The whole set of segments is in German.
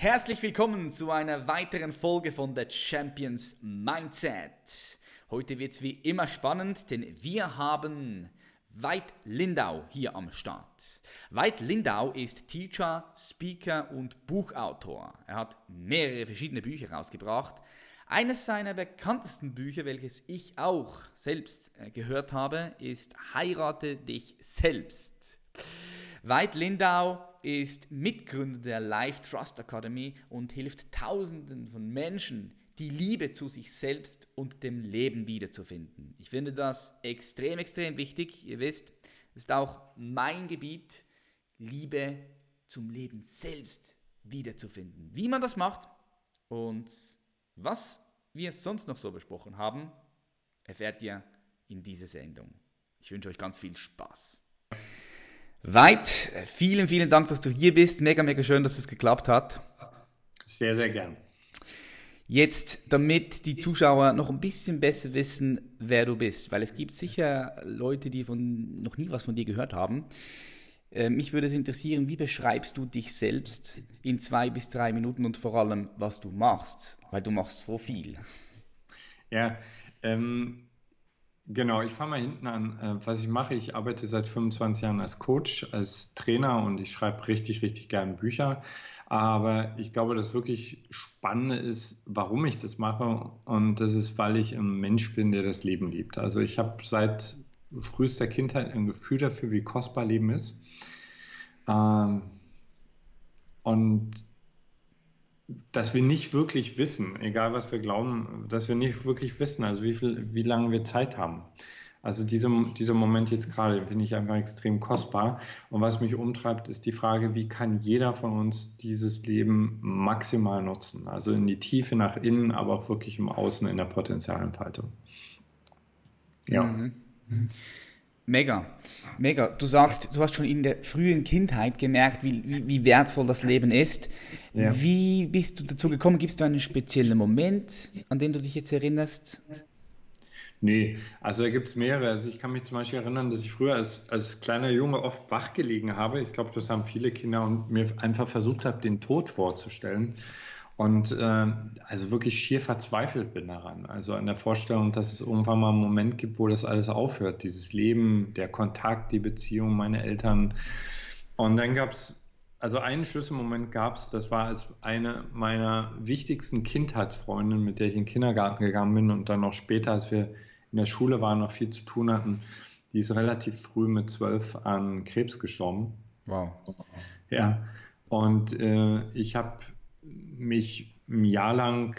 Herzlich willkommen zu einer weiteren Folge von The Champions Mindset. Heute wird es wie immer spannend, denn wir haben Veit Lindau hier am Start. Veit Lindau ist Teacher, Speaker und Buchautor. Er hat mehrere verschiedene Bücher rausgebracht. Eines seiner bekanntesten Bücher, welches ich auch selbst äh, gehört habe, ist Heirate dich selbst. Veit Lindau ist Mitgründer der Life Trust Academy und hilft Tausenden von Menschen, die Liebe zu sich selbst und dem Leben wiederzufinden. Ich finde das extrem, extrem wichtig. Ihr wisst, es ist auch mein Gebiet, Liebe zum Leben selbst wiederzufinden. Wie man das macht und was wir sonst noch so besprochen haben, erfährt ihr in dieser Sendung. Ich wünsche euch ganz viel Spaß. Weit, vielen, vielen Dank, dass du hier bist. Mega, mega schön, dass es geklappt hat. Sehr, sehr gern. Jetzt, damit die Zuschauer noch ein bisschen besser wissen, wer du bist, weil es gibt sicher Leute, die von, noch nie was von dir gehört haben. Äh, mich würde es interessieren, wie beschreibst du dich selbst in zwei bis drei Minuten und vor allem, was du machst, weil du machst so viel. Ja, ähm, genau, ich fange mal hinten an. Äh, was ich mache, ich arbeite seit 25 Jahren als Coach, als Trainer und ich schreibe richtig, richtig gerne Bücher. Aber ich glaube, das wirklich Spannende ist, warum ich das mache. Und das ist, weil ich ein Mensch bin, der das Leben liebt. Also ich habe seit frühester Kindheit ein Gefühl dafür, wie kostbar Leben ist. Ähm, und dass wir nicht wirklich wissen, egal was wir glauben, dass wir nicht wirklich wissen, also wie viel, wie lange wir Zeit haben. Also diese, dieser Moment jetzt gerade finde ich einfach extrem kostbar. Und was mich umtreibt, ist die Frage, wie kann jeder von uns dieses Leben maximal nutzen? Also in die Tiefe nach innen, aber auch wirklich im Außen in der Potenzialentfaltung. Ja. Mhm. Mega, mega. Du sagst, du hast schon in der frühen Kindheit gemerkt, wie, wie, wie wertvoll das Leben ist. Ja. Wie bist du dazu gekommen? Gibt es da einen speziellen Moment, an den du dich jetzt erinnerst? Nee, also da gibt es mehrere. Also ich kann mich zum Beispiel erinnern, dass ich früher als, als kleiner Junge oft wach gelegen habe. Ich glaube, das haben viele Kinder und mir einfach versucht habe, den Tod vorzustellen. Und äh, also wirklich schier verzweifelt bin daran. Also an der Vorstellung, dass es irgendwann mal einen Moment gibt, wo das alles aufhört. Dieses Leben, der Kontakt, die Beziehung, meine Eltern. Und dann gab es, also einen Schlüsselmoment gab es, das war als eine meiner wichtigsten Kindheitsfreundinnen, mit der ich in den Kindergarten gegangen bin und dann noch später, als wir in der Schule waren, noch viel zu tun hatten. Die ist relativ früh mit zwölf an Krebs gestorben. Wow. Ja. Und äh, ich habe mich ein Jahr lang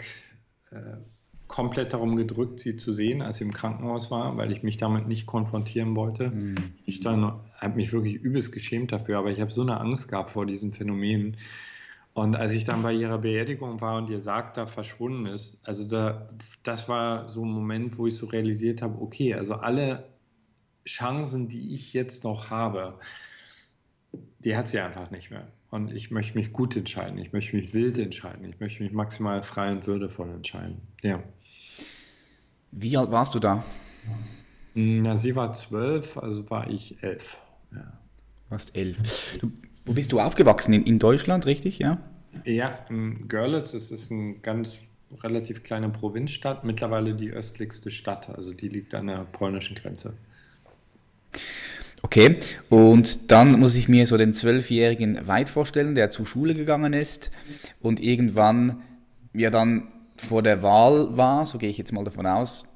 äh, komplett darum gedrückt, sie zu sehen, als sie im Krankenhaus war, weil ich mich damit nicht konfrontieren wollte. Mhm. Ich habe mich wirklich übelst geschämt dafür, aber ich habe so eine Angst gehabt vor diesem Phänomen. Und als ich dann bei ihrer Beerdigung war und ihr Sarg da verschwunden ist, also da, das war so ein Moment, wo ich so realisiert habe, okay, also alle Chancen, die ich jetzt noch habe, die hat sie einfach nicht mehr. Und ich möchte mich gut entscheiden, ich möchte mich wild entscheiden, ich möchte mich maximal frei und würdevoll entscheiden. Ja. Wie alt warst du da? Na, sie war zwölf, also war ich elf. Ja. Warst elf. Du wo bist du aufgewachsen? In, in Deutschland, richtig? Ja? Ja, in Görlitz. Das ist eine ganz relativ kleine Provinzstadt, mittlerweile die östlichste Stadt. Also die liegt an der polnischen Grenze. Okay, und dann muss ich mir so den zwölfjährigen Weit vorstellen, der zur Schule gegangen ist und irgendwann ja dann vor der Wahl war, so gehe ich jetzt mal davon aus,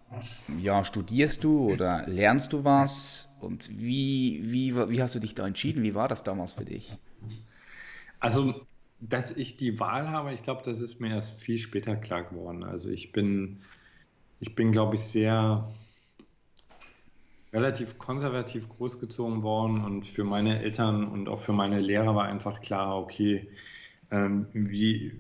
ja, studierst du oder lernst du was? Und wie, wie, wie hast du dich da entschieden? Wie war das damals für dich? Also, dass ich die Wahl habe, ich glaube, das ist mir erst viel später klar geworden. Also ich bin, ich bin, glaube ich, sehr relativ konservativ großgezogen worden und für meine Eltern und auch für meine Lehrer war einfach klar, okay, ähm, wie,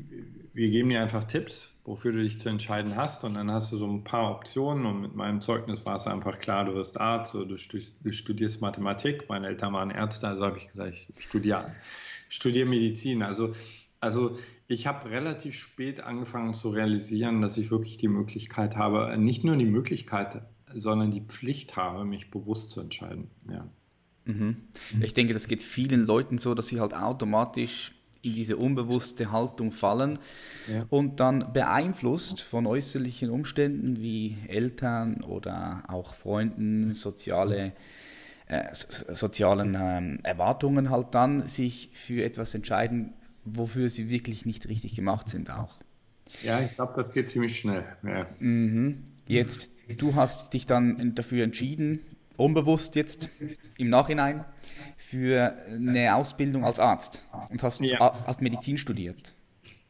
wir geben dir einfach Tipps, wofür du dich zu entscheiden hast. Und dann hast du so ein paar Optionen. Und mit meinem Zeugnis war es einfach klar, du wirst Arzt oder du studierst Mathematik. Meine Eltern waren Ärzte, also habe ich gesagt, ich studiere, studiere Medizin. Also, also ich habe relativ spät angefangen zu realisieren, dass ich wirklich die Möglichkeit habe, nicht nur die Möglichkeit, sondern die Pflicht habe, mich bewusst zu entscheiden. Ja. Mhm. Ich denke, das geht vielen Leuten so, dass sie halt automatisch in diese unbewusste Haltung fallen ja. und dann beeinflusst von äußerlichen Umständen wie Eltern oder auch Freunden, soziale, äh, sozialen ähm, Erwartungen halt dann sich für etwas entscheiden, wofür sie wirklich nicht richtig gemacht sind auch. Ja, ich glaube, das geht ziemlich schnell. Ja. Mhm. Jetzt, du hast dich dann dafür entschieden, unbewusst jetzt im Nachhinein, für eine Ausbildung als Arzt und hast, ja. hast Medizin studiert.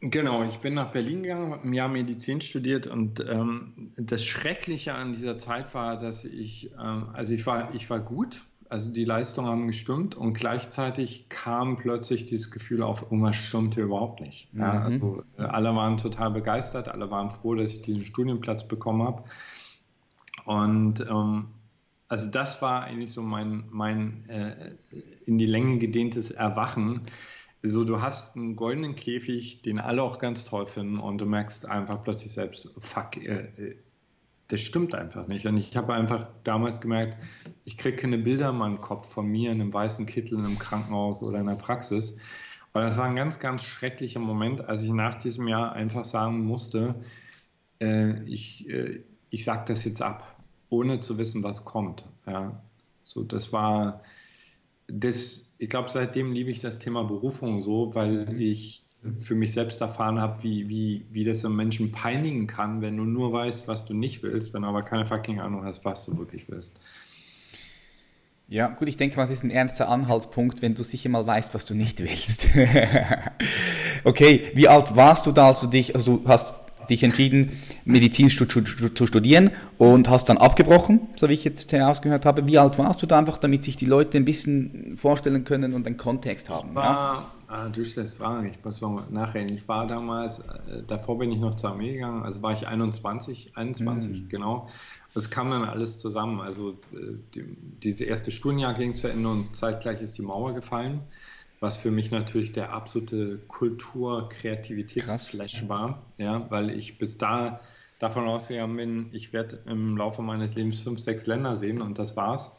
Genau, ich bin nach Berlin gegangen, habe ein Jahr Medizin studiert und ähm, das Schreckliche an dieser Zeit war, dass ich, ähm, also ich war, ich war gut, also die Leistungen haben gestimmt und gleichzeitig kam plötzlich dieses Gefühl auf, irgendwas stimmte überhaupt nicht. Ja, mhm. Also äh, alle waren total begeistert, alle waren froh, dass ich diesen Studienplatz bekommen habe. Und ähm, also das war eigentlich so mein, mein äh, in die Länge gedehntes Erwachen. So, du hast einen goldenen Käfig, den alle auch ganz toll finden und du merkst einfach plötzlich selbst, fuck, äh, äh das stimmt einfach nicht. Und ich habe einfach damals gemerkt, ich kriege keine Bilder in meinem Kopf von mir in einem weißen Kittel in einem Krankenhaus oder in der Praxis. Und das war ein ganz, ganz schrecklicher Moment, als ich nach diesem Jahr einfach sagen musste, äh, ich, äh, ich sage das jetzt ab, ohne zu wissen, was kommt. Ja, so, das war, das, ich glaube, seitdem liebe ich das Thema Berufung so, weil ich für mich selbst erfahren habe, wie, wie, wie das einen Menschen peinigen kann, wenn du nur weißt, was du nicht willst, wenn du aber keine fucking Ahnung hast, was du wirklich willst. Ja, gut, ich denke es ist ein ernster Anhaltspunkt, wenn du sicher mal weißt, was du nicht willst. okay, wie alt warst du da, als du dich, also du hast dich entschieden, Medizin zu, studieren und hast dann abgebrochen, so wie ich jetzt herausgehört habe. Wie alt warst du da einfach, damit sich die Leute ein bisschen vorstellen können und einen Kontext haben? War, ja? Ah, du stellst Fragen, ich muss mal nachreden. Ich war damals, äh, davor bin ich noch zur Armee gegangen, also war ich 21, 21, mhm. genau. Es kam dann alles zusammen. Also äh, die, dieses erste Studienjahr ging zu Ende und zeitgleich ist die Mauer gefallen, was für mich natürlich der absolute Kultur-Kreativitätsflash war, ja, weil ich bis da davon ausgegangen bin, ich werde im Laufe meines Lebens fünf, sechs Länder sehen und das war's.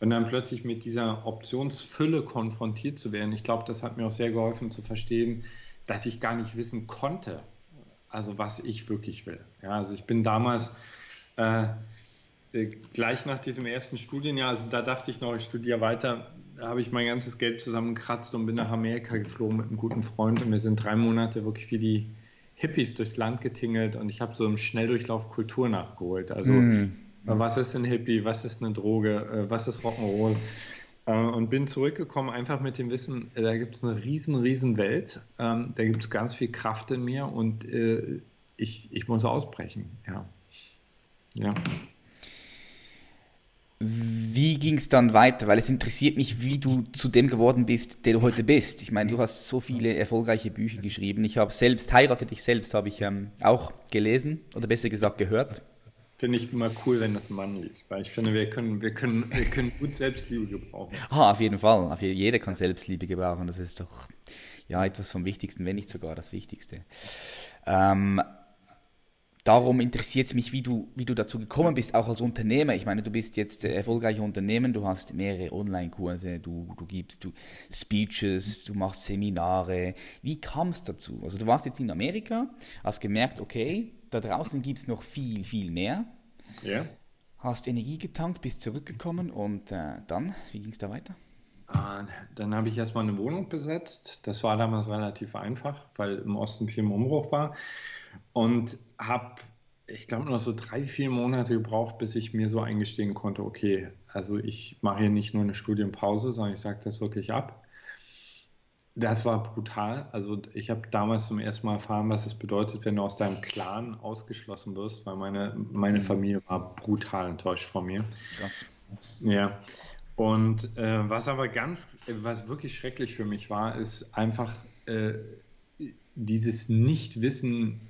Und dann plötzlich mit dieser Optionsfülle konfrontiert zu werden, ich glaube, das hat mir auch sehr geholfen zu verstehen, dass ich gar nicht wissen konnte, also was ich wirklich will. Ja, also ich bin damals äh, äh, gleich nach diesem ersten Studienjahr, also da dachte ich noch, ich studiere weiter, da habe ich mein ganzes Geld zusammengekratzt und bin nach Amerika geflogen mit einem guten Freund und wir sind drei Monate wirklich wie die Hippies durchs Land getingelt und ich habe so im Schnelldurchlauf Kultur nachgeholt. Also mm. Was ist ein Hippie? Was ist eine Droge? Äh, was ist Rock'n'Roll? Äh, und bin zurückgekommen einfach mit dem Wissen, da gibt es eine riesen, riesen Welt, ähm, da gibt es ganz viel Kraft in mir und ich, ich muss ausbrechen. Ja. ja. Wie ging es dann weiter? Weil es interessiert mich, wie du zu dem geworden bist, der du heute bist. Ich meine, du hast so viele erfolgreiche Bücher geschrieben. Ich habe selbst, Heirate dich selbst, habe ich ähm, auch gelesen oder besser gesagt gehört. Finde ich immer cool, wenn das ein Mann liest, weil ich finde, wir können, wir können, wir können gut Selbstliebe gebrauchen. Ah, auf jeden Fall. Jeder kann Selbstliebe gebrauchen. Das ist doch ja etwas vom Wichtigsten, wenn nicht sogar das Wichtigste. Ähm, darum interessiert es mich, wie du, wie du dazu gekommen bist, auch als Unternehmer. Ich meine, du bist jetzt erfolgreicher Unternehmen, du hast mehrere Online-Kurse, du, du gibst du Speeches, du machst Seminare. Wie kam es dazu? Also du warst jetzt in Amerika, hast gemerkt, okay, da draußen gibt es noch viel, viel mehr. Ja. Hast Energie getankt, bist zurückgekommen und äh, dann, wie ging es da weiter? Ah, dann habe ich erstmal eine Wohnung besetzt. Das war damals relativ einfach, weil im Osten viel im Umbruch war. Und habe, ich glaube, noch so drei, vier Monate gebraucht, bis ich mir so eingestehen konnte, okay, also ich mache hier nicht nur eine Studienpause, sondern ich sage das wirklich ab. Das war brutal. Also ich habe damals zum ersten Mal erfahren, was es bedeutet, wenn du aus deinem Clan ausgeschlossen wirst, weil meine, meine mhm. Familie war brutal enttäuscht von mir. Krass. Ja. Und äh, was aber ganz, was wirklich schrecklich für mich war, ist einfach, äh, dieses Nichtwissen,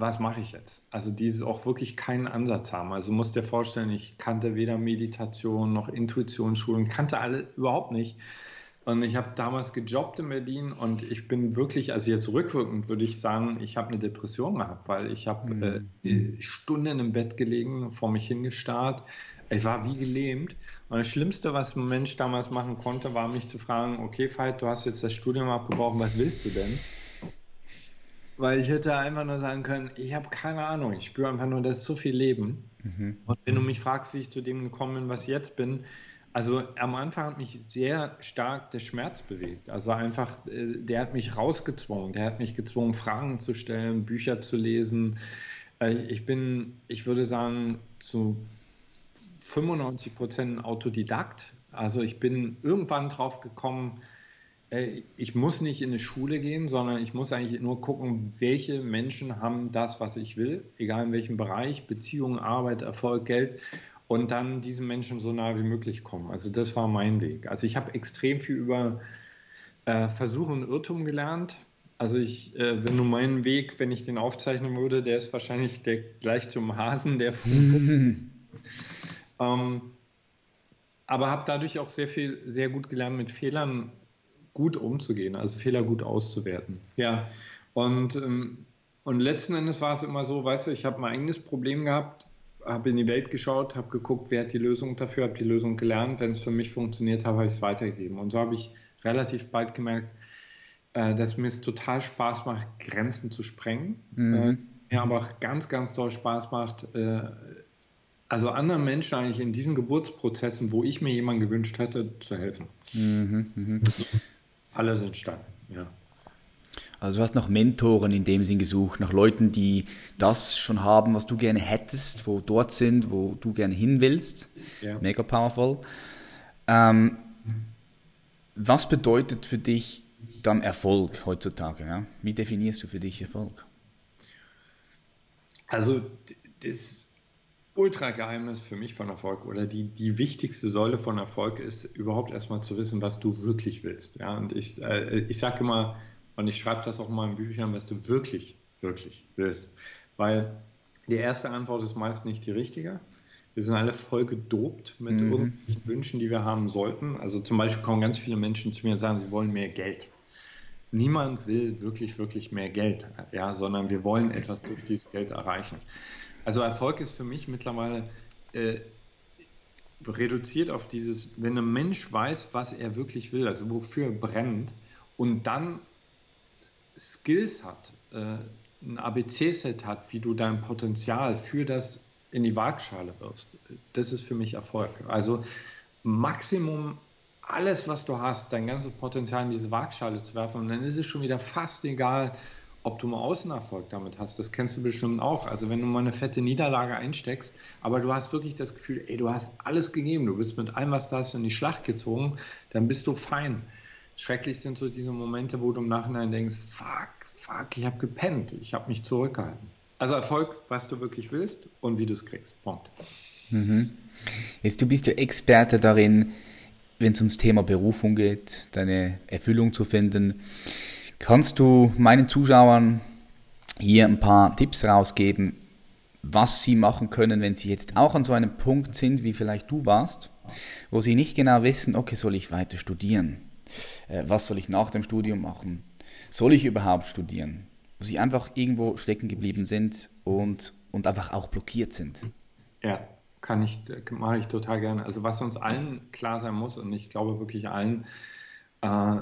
was mache ich jetzt? Also dieses auch wirklich keinen Ansatz haben. Also musst dir vorstellen, ich kannte weder Meditation noch Intuitionsschulen, kannte alle überhaupt nicht. Und ich habe damals gejobbt in Berlin und ich bin wirklich, also jetzt rückwirkend würde ich sagen, ich habe eine Depression gehabt, weil ich habe mhm. äh, Stunden im Bett gelegen, vor mich hingestarrt. Ich war wie gelähmt. Und das Schlimmste, was ein Mensch damals machen konnte, war mich zu fragen, okay, Veit, du hast jetzt das Studium abgebrochen, was willst du denn? Weil ich hätte einfach nur sagen können, ich habe keine Ahnung, ich spüre einfach nur, das ist so viel Leben. Mhm. Und wenn du mich fragst, wie ich zu dem gekommen bin, was ich jetzt bin, also am Anfang hat mich sehr stark der Schmerz bewegt. Also einfach, äh, der hat mich rausgezwungen. Der hat mich gezwungen, Fragen zu stellen, Bücher zu lesen. Äh, ich bin, ich würde sagen, zu 95 Prozent Autodidakt. Also ich bin irgendwann drauf gekommen, ich muss nicht in eine Schule gehen, sondern ich muss eigentlich nur gucken, welche Menschen haben das, was ich will, egal in welchem Bereich, Beziehungen, Arbeit, Erfolg, Geld und dann diesen Menschen so nah wie möglich kommen. Also das war mein Weg. Also ich habe extrem viel über äh, Versuch und Irrtum gelernt. Also ich, äh, wenn du meinen Weg, wenn ich den aufzeichnen würde, der ist wahrscheinlich der gleich zum Hasen, der ähm, aber habe dadurch auch sehr viel, sehr gut gelernt, mit Fehlern gut umzugehen, also Fehler gut auszuwerten. Ja, und, ähm, und letzten Endes war es immer so, weißt du, ich habe mein eigenes Problem gehabt, habe in die Welt geschaut, habe geguckt, wer hat die Lösung dafür, habe die Lösung gelernt. Wenn es für mich funktioniert hat, habe ich es weitergegeben. Und so habe ich relativ bald gemerkt, äh, dass mir es total Spaß macht, Grenzen zu sprengen. Mhm. Äh, mir aber auch ganz, ganz toll Spaß macht, äh, also anderen Menschen eigentlich in diesen Geburtsprozessen, wo ich mir jemanden gewünscht hätte, zu helfen. Mhm, mh. Alle sind stark, ja. Also du hast nach Mentoren in dem Sinn gesucht, nach Leuten, die das schon haben, was du gerne hättest, wo dort sind, wo du gerne hin willst. Ja. Mega powerful. Ähm, was bedeutet für dich dann Erfolg heutzutage? Ja? Wie definierst du für dich Erfolg? Also das Ultra-Geheimnis für mich von Erfolg oder die, die wichtigste Säule von Erfolg ist überhaupt erstmal zu wissen, was du wirklich willst. Ja? Und ich, äh, ich sage immer, und ich schreibe das auch mal in Büchern, was du wirklich, wirklich willst. Weil die erste Antwort ist meist nicht die richtige. Wir sind alle voll gedopt mit mhm. irgendwelchen Wünschen, die wir haben sollten. Also zum Beispiel kommen ganz viele Menschen zu mir und sagen, sie wollen mehr Geld. Niemand will wirklich, wirklich mehr Geld, ja, sondern wir wollen etwas durch dieses Geld erreichen. Also Erfolg ist für mich mittlerweile äh, reduziert auf dieses, wenn ein Mensch weiß, was er wirklich will, also wofür er brennt, und dann Skills hat, äh, ein ABC-Set hat, wie du dein Potenzial für das in die Waagschale wirst, das ist für mich Erfolg. Also Maximum alles, was du hast, dein ganzes Potenzial in diese Waagschale zu werfen und dann ist es schon wieder fast egal, ob du mal Außenerfolg damit hast. Das kennst du bestimmt auch. Also wenn du mal eine fette Niederlage einsteckst, aber du hast wirklich das Gefühl, ey, du hast alles gegeben, du bist mit allem, was du hast, in die Schlacht gezogen, dann bist du fein schrecklich sind so diese Momente, wo du im Nachhinein denkst, fuck, fuck, ich habe gepennt, ich habe mich zurückgehalten. Also Erfolg, was du wirklich willst und wie du es kriegst. Punkt. Mhm. Jetzt, du bist ja Experte darin, wenn es ums Thema Berufung geht, deine Erfüllung zu finden. Kannst du meinen Zuschauern hier ein paar Tipps rausgeben, was sie machen können, wenn sie jetzt auch an so einem Punkt sind, wie vielleicht du warst, wo sie nicht genau wissen, okay, soll ich weiter studieren? äh, was soll ich nach dem Studium machen? Soll ich überhaupt studieren? Wo sie einfach irgendwo stecken geblieben sind und, und einfach auch blockiert sind. Ja, kann ich, mache ich total gerne. Also was uns allen klar sein muss, und ich glaube wirklich allen, äh,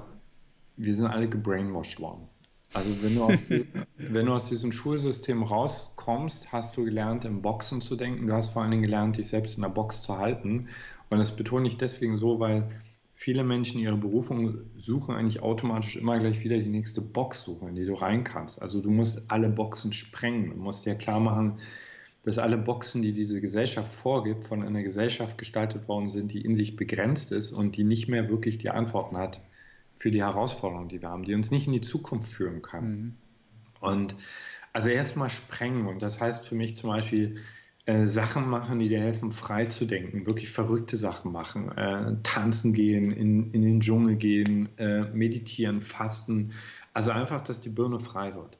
wir sind alle gebrainwashed worden. Also wenn du, aus, wenn du aus diesem Schulsystem rauskommst, hast du gelernt, im Boxen zu denken. Du hast vor allen Dingen gelernt, dich selbst in der Box zu halten. Und das betone ich deswegen so, weil viele Menschen ihre Berufung suchen eigentlich automatisch immer gleich wieder die nächste Box suchen, in die du rein kannst. Also du musst alle Boxen sprengen. Du musst dir klar machen, dass alle Boxen, die diese Gesellschaft vorgibt, von einer Gesellschaft gestaltet worden sind, die in sich begrenzt ist und die nicht mehr wirklich die Antworten hat für die Herausforderungen, die wir haben, die uns nicht in die Zukunft führen kann. Mhm. Und also erstmal sprengen. Und das heißt für mich zum Beispiel, äh, Sachen machen, die dir helfen, frei zu denken, wirklich verrückte Sachen machen, äh, tanzen gehen, in, in den Dschungel gehen, äh, meditieren, fasten. Also einfach, dass die Birne frei wird.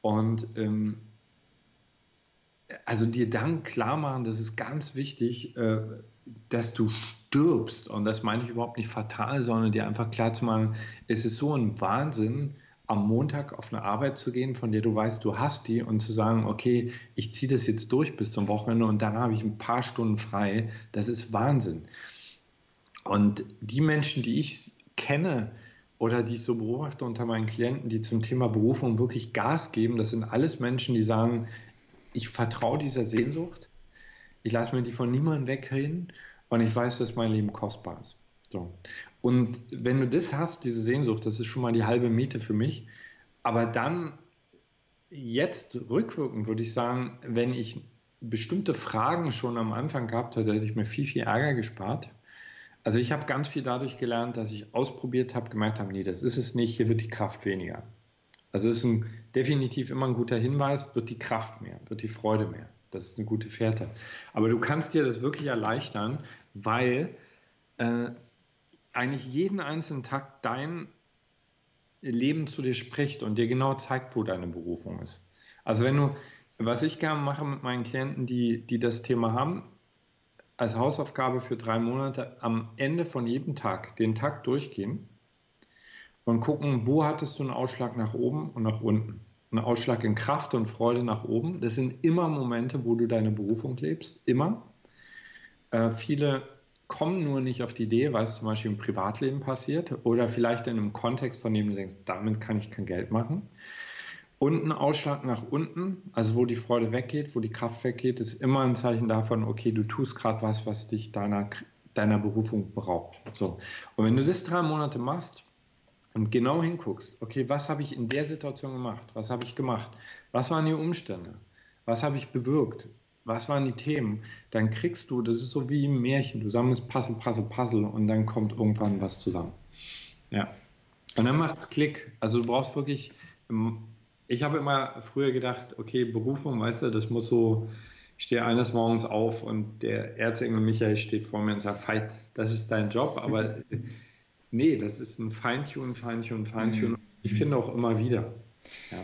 Und ähm, also dir dann klar machen, das ist ganz wichtig, äh, dass du stirbst. Und das meine ich überhaupt nicht fatal, sondern dir einfach klar zu machen, es ist so ein Wahnsinn, am Montag auf eine Arbeit zu gehen, von der du weißt, du hast die und zu sagen, okay, ich ziehe das jetzt durch bis zum Wochenende und dann habe ich ein paar Stunden frei. Das ist Wahnsinn. Und die Menschen, die ich kenne oder die ich so beobachte unter meinen Klienten, die zum Thema Berufung wirklich Gas geben, das sind alles Menschen, die sagen, ich vertraue dieser Sehnsucht, ich lasse mir die von niemandem wegreden und ich weiß, dass mein Leben kostbar ist. So. Und wenn du das hast, diese Sehnsucht, das ist schon mal die halbe Miete für mich. Aber dann jetzt rückwirkend würde ich sagen, wenn ich bestimmte Fragen schon am Anfang gehabt hätte, hätte ich mir viel, viel Ärger gespart. Also ich habe ganz viel dadurch gelernt, dass ich ausprobiert habe, gemerkt habe, nee, das ist es nicht, hier wird die Kraft weniger. Also ist ein, definitiv immer ein guter Hinweis, wird die Kraft mehr, wird die Freude mehr. Das ist eine gute Fährte. Aber du kannst dir das wirklich erleichtern, weil äh, eigentlich jeden einzelnen Tag dein Leben zu dir spricht und dir genau zeigt, wo deine Berufung ist. Also wenn du, was ich gerne mache mit meinen Klienten, die, die das Thema haben, als Hausaufgabe für drei Monate am Ende von jedem Tag den Tag durchgehen und gucken, wo hattest du einen Ausschlag nach oben und nach unten. Einen Ausschlag in Kraft und Freude nach oben. Das sind immer Momente, wo du deine Berufung lebst. Immer. Äh, viele kommen nur nicht auf die Idee, weil es zum Beispiel im Privatleben passiert oder vielleicht in einem Kontext, von dem du denkst, damit kann ich kein Geld machen. Und ein Ausschlag nach unten, also wo die Freude weggeht, wo die Kraft weggeht, ist immer ein Zeichen davon, okay, du tust gerade was, was dich deiner, deiner Berufung beraubt. So. Und wenn du das drei Monate machst und genau hinguckst, okay, was habe ich in der Situation gemacht? Was habe ich gemacht? Was waren die Umstände? Was habe ich bewirkt? was waren die Themen, dann kriegst du, das ist so wie im Märchen, du sammelst Puzzle, Puzzle, Puzzle und dann kommt irgendwann was zusammen. Ja. Und dann macht es Klick. Also du brauchst wirklich, ähm, ich habe immer früher gedacht, okay, Berufung, weißt du, das muss so, ich stehe eines Morgens auf und der Erzengel Michael steht vor mir und sagt, Veit, das ist dein Job, aber nee, das ist ein Feintune, Feintune, Feintune. Mhm. Ich finde auch immer wieder. Ja.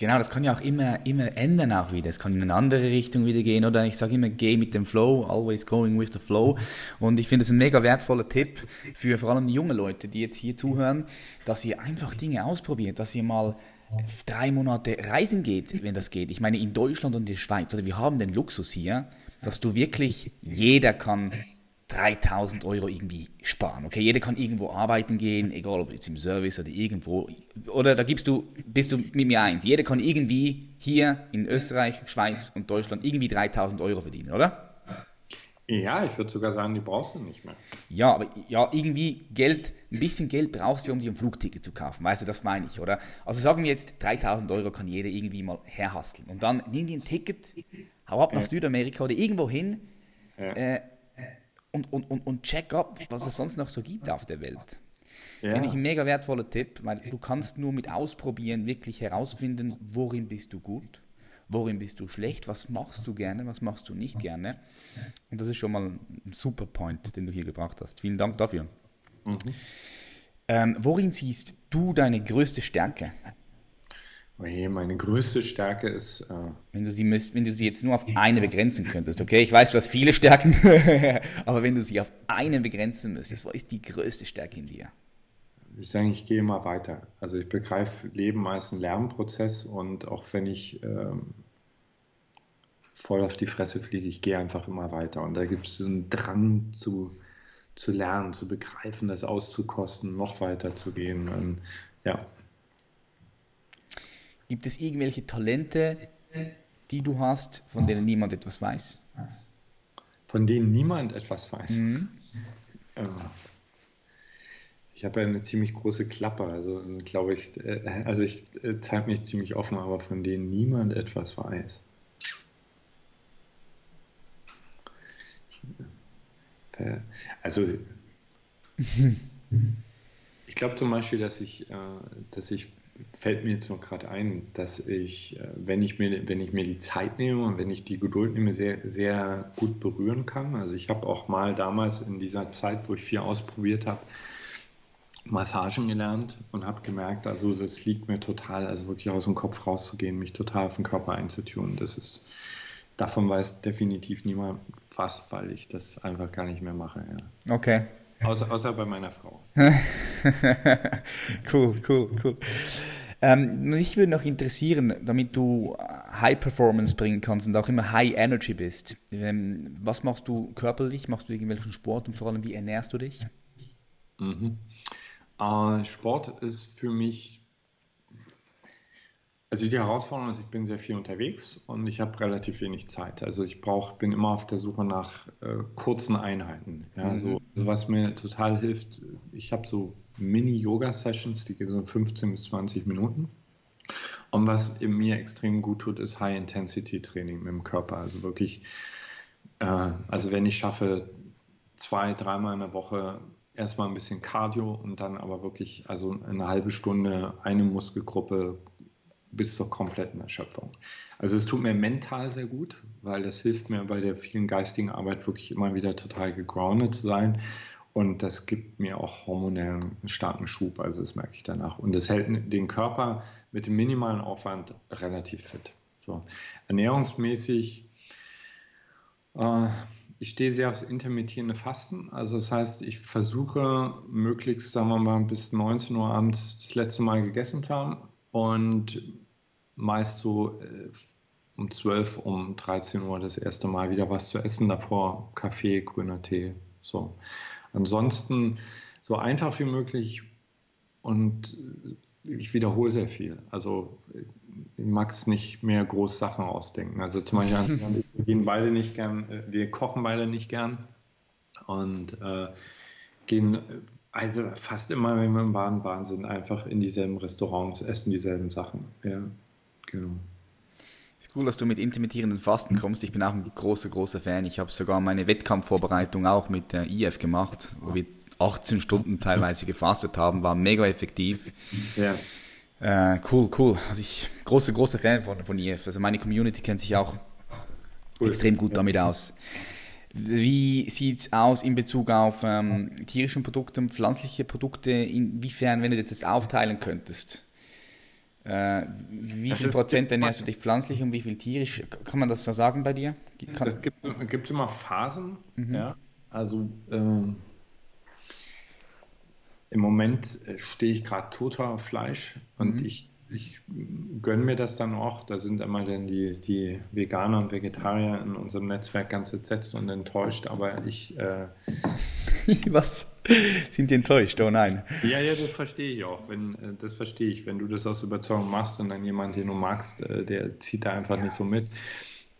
Genau, das kann ja auch immer, immer ändern auch wieder. Es kann in eine andere Richtung wieder gehen oder ich sage immer, geh mit dem Flow, always going with the flow. Und ich finde es ein mega wertvoller Tipp für vor allem die jungen Leute, die jetzt hier zuhören, dass ihr einfach Dinge ausprobiert, dass ihr mal drei Monate reisen geht, wenn das geht. Ich meine, in Deutschland und in der Schweiz, oder wir haben den Luxus hier, dass du wirklich, jeder kann 3000 Euro irgendwie sparen. Okay, jeder kann irgendwo arbeiten gehen, egal ob jetzt im Service oder irgendwo. Oder da gibst du, bist du mit mir eins. Jeder kann irgendwie hier in Österreich, Schweiz und Deutschland irgendwie 3000 Euro verdienen, oder? Ja, ich würde sogar sagen, die brauchst du nicht mehr. Ja, aber ja, irgendwie Geld, ein bisschen Geld brauchst du, um dir ein Flugticket zu kaufen. Weißt du, das meine ich, oder? Also sagen wir jetzt, 3000 Euro kann jeder irgendwie mal herhasteln. Und dann nimm dir ein Ticket, hau ab nach. Südamerika oder irgendwo hin. Ja. Äh, und, und, und, und check up, was es sonst noch so gibt auf der Welt. Ja. Finde ich ein mega wertvoller Tipp, weil du kannst nur mit Ausprobieren wirklich herausfinden, worin bist du gut, worin bist du schlecht, was machst du gerne, was machst du nicht gerne. Und das ist schon mal ein super Point, den du hier gebracht hast. Vielen Dank dafür. Mhm. Ähm, worin siehst du deine größte Stärke? Okay, meine größte Stärke ist. Äh, wenn, du sie müsst, wenn du sie jetzt nur auf eine begrenzen könntest, okay? Ich weiß, du hast viele Stärken, aber wenn du sie auf eine begrenzen müsstest, was ist die größte Stärke in dir? Ich sage, ich gehe immer weiter. Also ich begreife Leben als einen Lernprozess und auch wenn ich ähm, voll auf die Fresse fliege, ich gehe einfach immer weiter. Und da gibt es einen Drang zu, zu lernen, zu begreifen, das auszukosten, noch weiter zu gehen. Und, ja, Gibt es irgendwelche Talente, die du hast, von denen niemand etwas weiß? Von denen niemand etwas weiß. Mhm. Ähm, ich habe ja eine ziemlich große Klappe, also glaube ich, äh, also ich äh, zeige mich ziemlich offen, aber von denen niemand etwas weiß. Äh, also ich glaube zum Beispiel, dass ich, dass ich fällt mir jetzt noch gerade ein, dass ich, äh, wenn ich, mir, wenn ich mir die Zeit nehme und wenn ich die Geduld nehme, sehr, sehr gut berühren kann. Also ich habe auch mal damals in dieser Zeit, wo ich viel ausprobiert habe, Massagen gelernt und habe gemerkt, also das liegt mir total, also wirklich aus dem Kopf rauszugehen, mich total auf den Körper einzutun. Das ist, davon weiß definitiv niemand was, weil ich das einfach gar nicht mehr mache. Ja. Okay. Außer, außer bei meiner Frau. cool, cool, cool. Ähm, mich würde noch interessieren, damit du High Performance bringen kannst und auch immer High Energy bist. Ähm, was machst du körperlich? Machst du irgendwelchen Sport und vor allem wie ernährst du dich? Mhm. Äh, Sport ist für mich, also die Herausforderung ist, ich bin sehr viel unterwegs und ich habe relativ wenig Zeit. Also ich brauche, bin immer auf der Suche nach äh, kurzen Einheiten. Ja, mhm. so, also was mir total hilft, ich habe so Mini-Yoga-Sessions, die gehen so 15 bis 20 Minuten. Und was mir extrem gut tut, ist High-Intensity-Training mit dem Körper. Also wirklich, äh, also wenn ich schaffe, zwei, dreimal in der Woche erstmal ein bisschen Cardio und dann aber wirklich, also eine halbe Stunde eine Muskelgruppe bis zur kompletten Erschöpfung. Also es tut mir mental sehr gut, weil das hilft mir bei der vielen geistigen Arbeit wirklich immer wieder total gegroundet zu sein und das gibt mir auch hormonell einen starken Schub, also das merke ich danach. Und das hält den Körper mit dem minimalen Aufwand relativ fit. So. Ernährungsmäßig, äh, ich stehe sehr aufs intermittierende Fasten. Also das heißt, ich versuche möglichst, sagen wir mal, bis 19 Uhr abends das letzte Mal gegessen zu haben und meist so äh, um 12, um 13 Uhr das erste Mal wieder was zu essen. Davor Kaffee, grüner Tee. So. Ansonsten so einfach wie möglich und ich wiederhole sehr viel. Also ich mag es nicht mehr groß Sachen ausdenken. Also zum Beispiel, wir gehen beide nicht gern, äh, wir kochen beide nicht gern und äh, gehen also fast immer, wenn wir im Baden-Baden sind, einfach in dieselben Restaurants, essen dieselben Sachen. Ja, genau. Ist cool, dass du mit intermittierenden Fasten kommst. Ich bin auch ein großer, großer Fan. Ich habe sogar meine Wettkampfvorbereitung auch mit der IF gemacht, wo wir 18 Stunden teilweise gefastet haben, war mega effektiv. Ja. Äh, cool, cool. Also ich großer, großer Fan von, von IF. Also meine Community kennt sich auch cool. extrem gut damit aus. Wie sieht es aus in Bezug auf ähm, tierische Produkte und pflanzliche Produkte? Inwiefern, wenn du das aufteilen könntest? Äh, wie viel Prozent ernährst du dich pflanzlich und wie viel tierisch? Kann man das so sagen bei dir? Kann das gibt, gibt immer Phasen. Mhm. Ja. Also ähm, im Moment äh, stehe ich gerade total auf Fleisch und mhm. ich, ich gönne mir das dann auch. Da sind immer dann die, die Veganer und Vegetarier in unserem Netzwerk ganz entsetzt und enttäuscht, aber ich. Äh, Was? Sind die enttäuscht? Oh nein. Ja, ja, das verstehe ich auch. Wenn, äh, das verstehe ich. Wenn du das aus Überzeugung machst und dann jemand, den du magst, äh, der zieht da einfach ja. nicht so mit.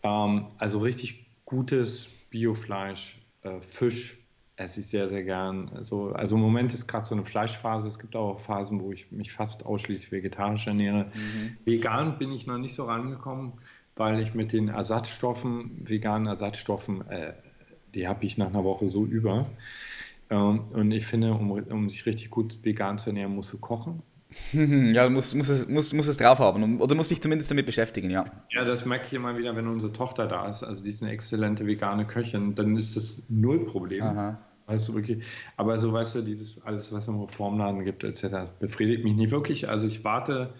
Ähm, also richtig gutes Biofleisch, äh, Fisch, esse ich sehr, sehr gern. Also, also im Moment ist gerade so eine Fleischphase. Es gibt auch Phasen, wo ich mich fast ausschließlich vegetarisch ernähre. Mhm. Vegan bin ich noch nicht so rangekommen, weil ich mit den Ersatzstoffen, veganen Ersatzstoffen, äh, die habe ich nach einer Woche so über. Ähm, und ich finde, um, um sich richtig gut vegan zu ernähren, musst du kochen. Ja, muss, muss, es, muss, muss es drauf haben oder muss dich zumindest damit beschäftigen, ja. Ja, das merke ich immer wieder, wenn unsere Tochter da ist. Also die ist eine exzellente vegane Köchin, dann ist das null Problem. Aha. Weißt du, wirklich. Aber so, weißt du, dieses alles, was es im Reformladen gibt, etc., befriedigt mich nicht wirklich. Also ich warte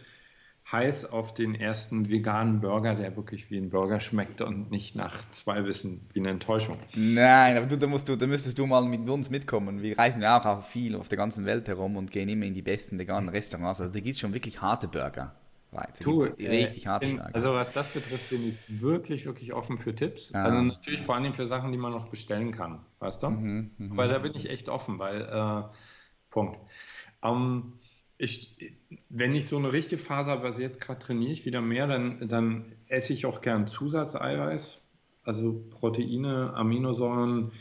heiß auf den ersten veganen Burger, der wirklich wie ein Burger schmeckt und nicht nach zwei Wissen wie eine Enttäuschung. Nein, aber du, da, musst du, da müsstest du mal mit uns mitkommen. Wir reisen ja auch, viel auf der ganzen Welt herum und gehen immer in die besten veganen Restaurants. Also da gibt es schon wirklich harte Burger. Tu, richtig harte bin, Burger. Also was das betrifft, bin ich wirklich, wirklich offen für Tipps. Ja. Also natürlich vor allem für Sachen, die man noch bestellen kann, weißt du? Mhm, mh. Weil da bin ich echt offen, weil äh, Punkt. Ähm, ich, wenn ich so eine richtige Phase habe, also jetzt gerade trainiere ich wieder mehr, dann, dann esse ich auch gern Zusatzeiweiß, also Proteine, Aminosäuren,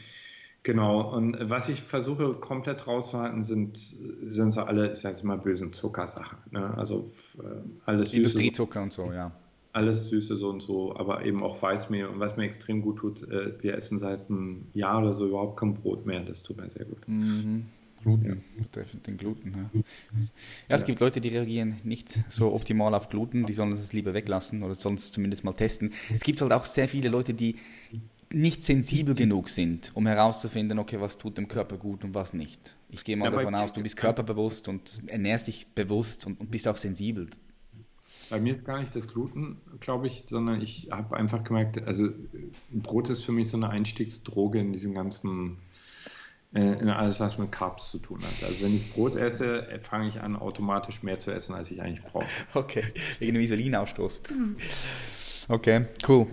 genau. Und was ich versuche komplett rauszuhalten, sind, sind so alle, ich sage jetzt mal, bösen Zuckersachen. Ne? Also äh, alles Industriezucker und so, ja. Alles Süße so und so, aber eben auch Weißmehl. Und was mir extrem gut tut, äh, wir essen seit einem Jahr so überhaupt kein Brot mehr. Das tut mir sehr gut. Mhm. Gluten, ja. betreffend den Gluten. Ja. ja es ja. gibt Leute, die reagieren nicht so optimal auf Gluten, die sollen das lieber weglassen oder sonst zumindest mal testen. Es gibt halt auch sehr viele Leute, die nicht sensibel genug sind, um herauszufinden, okay, was tut dem Körper gut und was nicht. Ich gehe mal Ja, davon aus, du bist körperbewusst und ernährst dich bewusst und, und bist auch sensibel. Bei mir ist gar nicht das Gluten, glaube ich, sondern ich habe einfach gemerkt, also äh, Brot ist für mich so eine Einstiegsdroge in diesen ganzen, in alles, was mit Carbs zu tun hat. Also wenn ich Brot esse, äh, fange ich an, automatisch mehr zu essen, als ich eigentlich brauche. Okay, wegen dem Isolinausstoß. Okay, cool.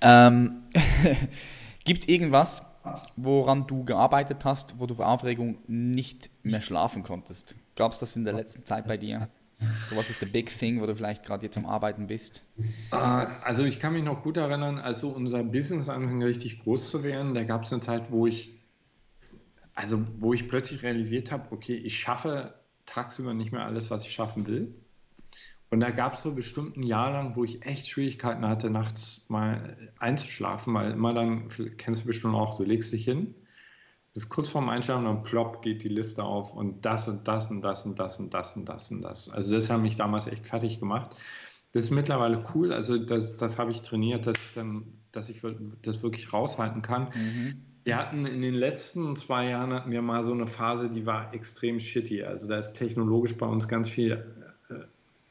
Ähm, Gibt es irgendwas, woran du gearbeitet hast, wo du vor Aufregung nicht mehr schlafen konntest? Gab es das in der letzten Zeit bei dir? So was ist der Big Thing, wo du vielleicht gerade jetzt am Arbeiten bist? Äh, Also ich kann mich noch gut erinnern, als so unser Business anfing richtig groß zu werden, da gab es eine Zeit, wo ich, also wo ich plötzlich realisiert habe, okay, ich schaffe tagsüber nicht mehr alles, was ich schaffen will. Und da gab es so bestimmt ein Jahr lang, wo ich echt Schwierigkeiten hatte, nachts mal einzuschlafen, weil immer dann, kennst du bestimmt auch, du legst dich hin, bis kurz vorm Einschlafen und plopp geht die Liste auf und das und das und das und das und das und das und das. Also das hat mich damals echt fertig gemacht. Das ist mittlerweile cool, also das, das habe ich trainiert, dass ich dann, dass ich das wirklich raushalten kann. Wir hatten in den letzten zwei Jahren hatten wir mal so eine Phase, die war extrem shitty. Also da ist technologisch bei uns ganz viel äh,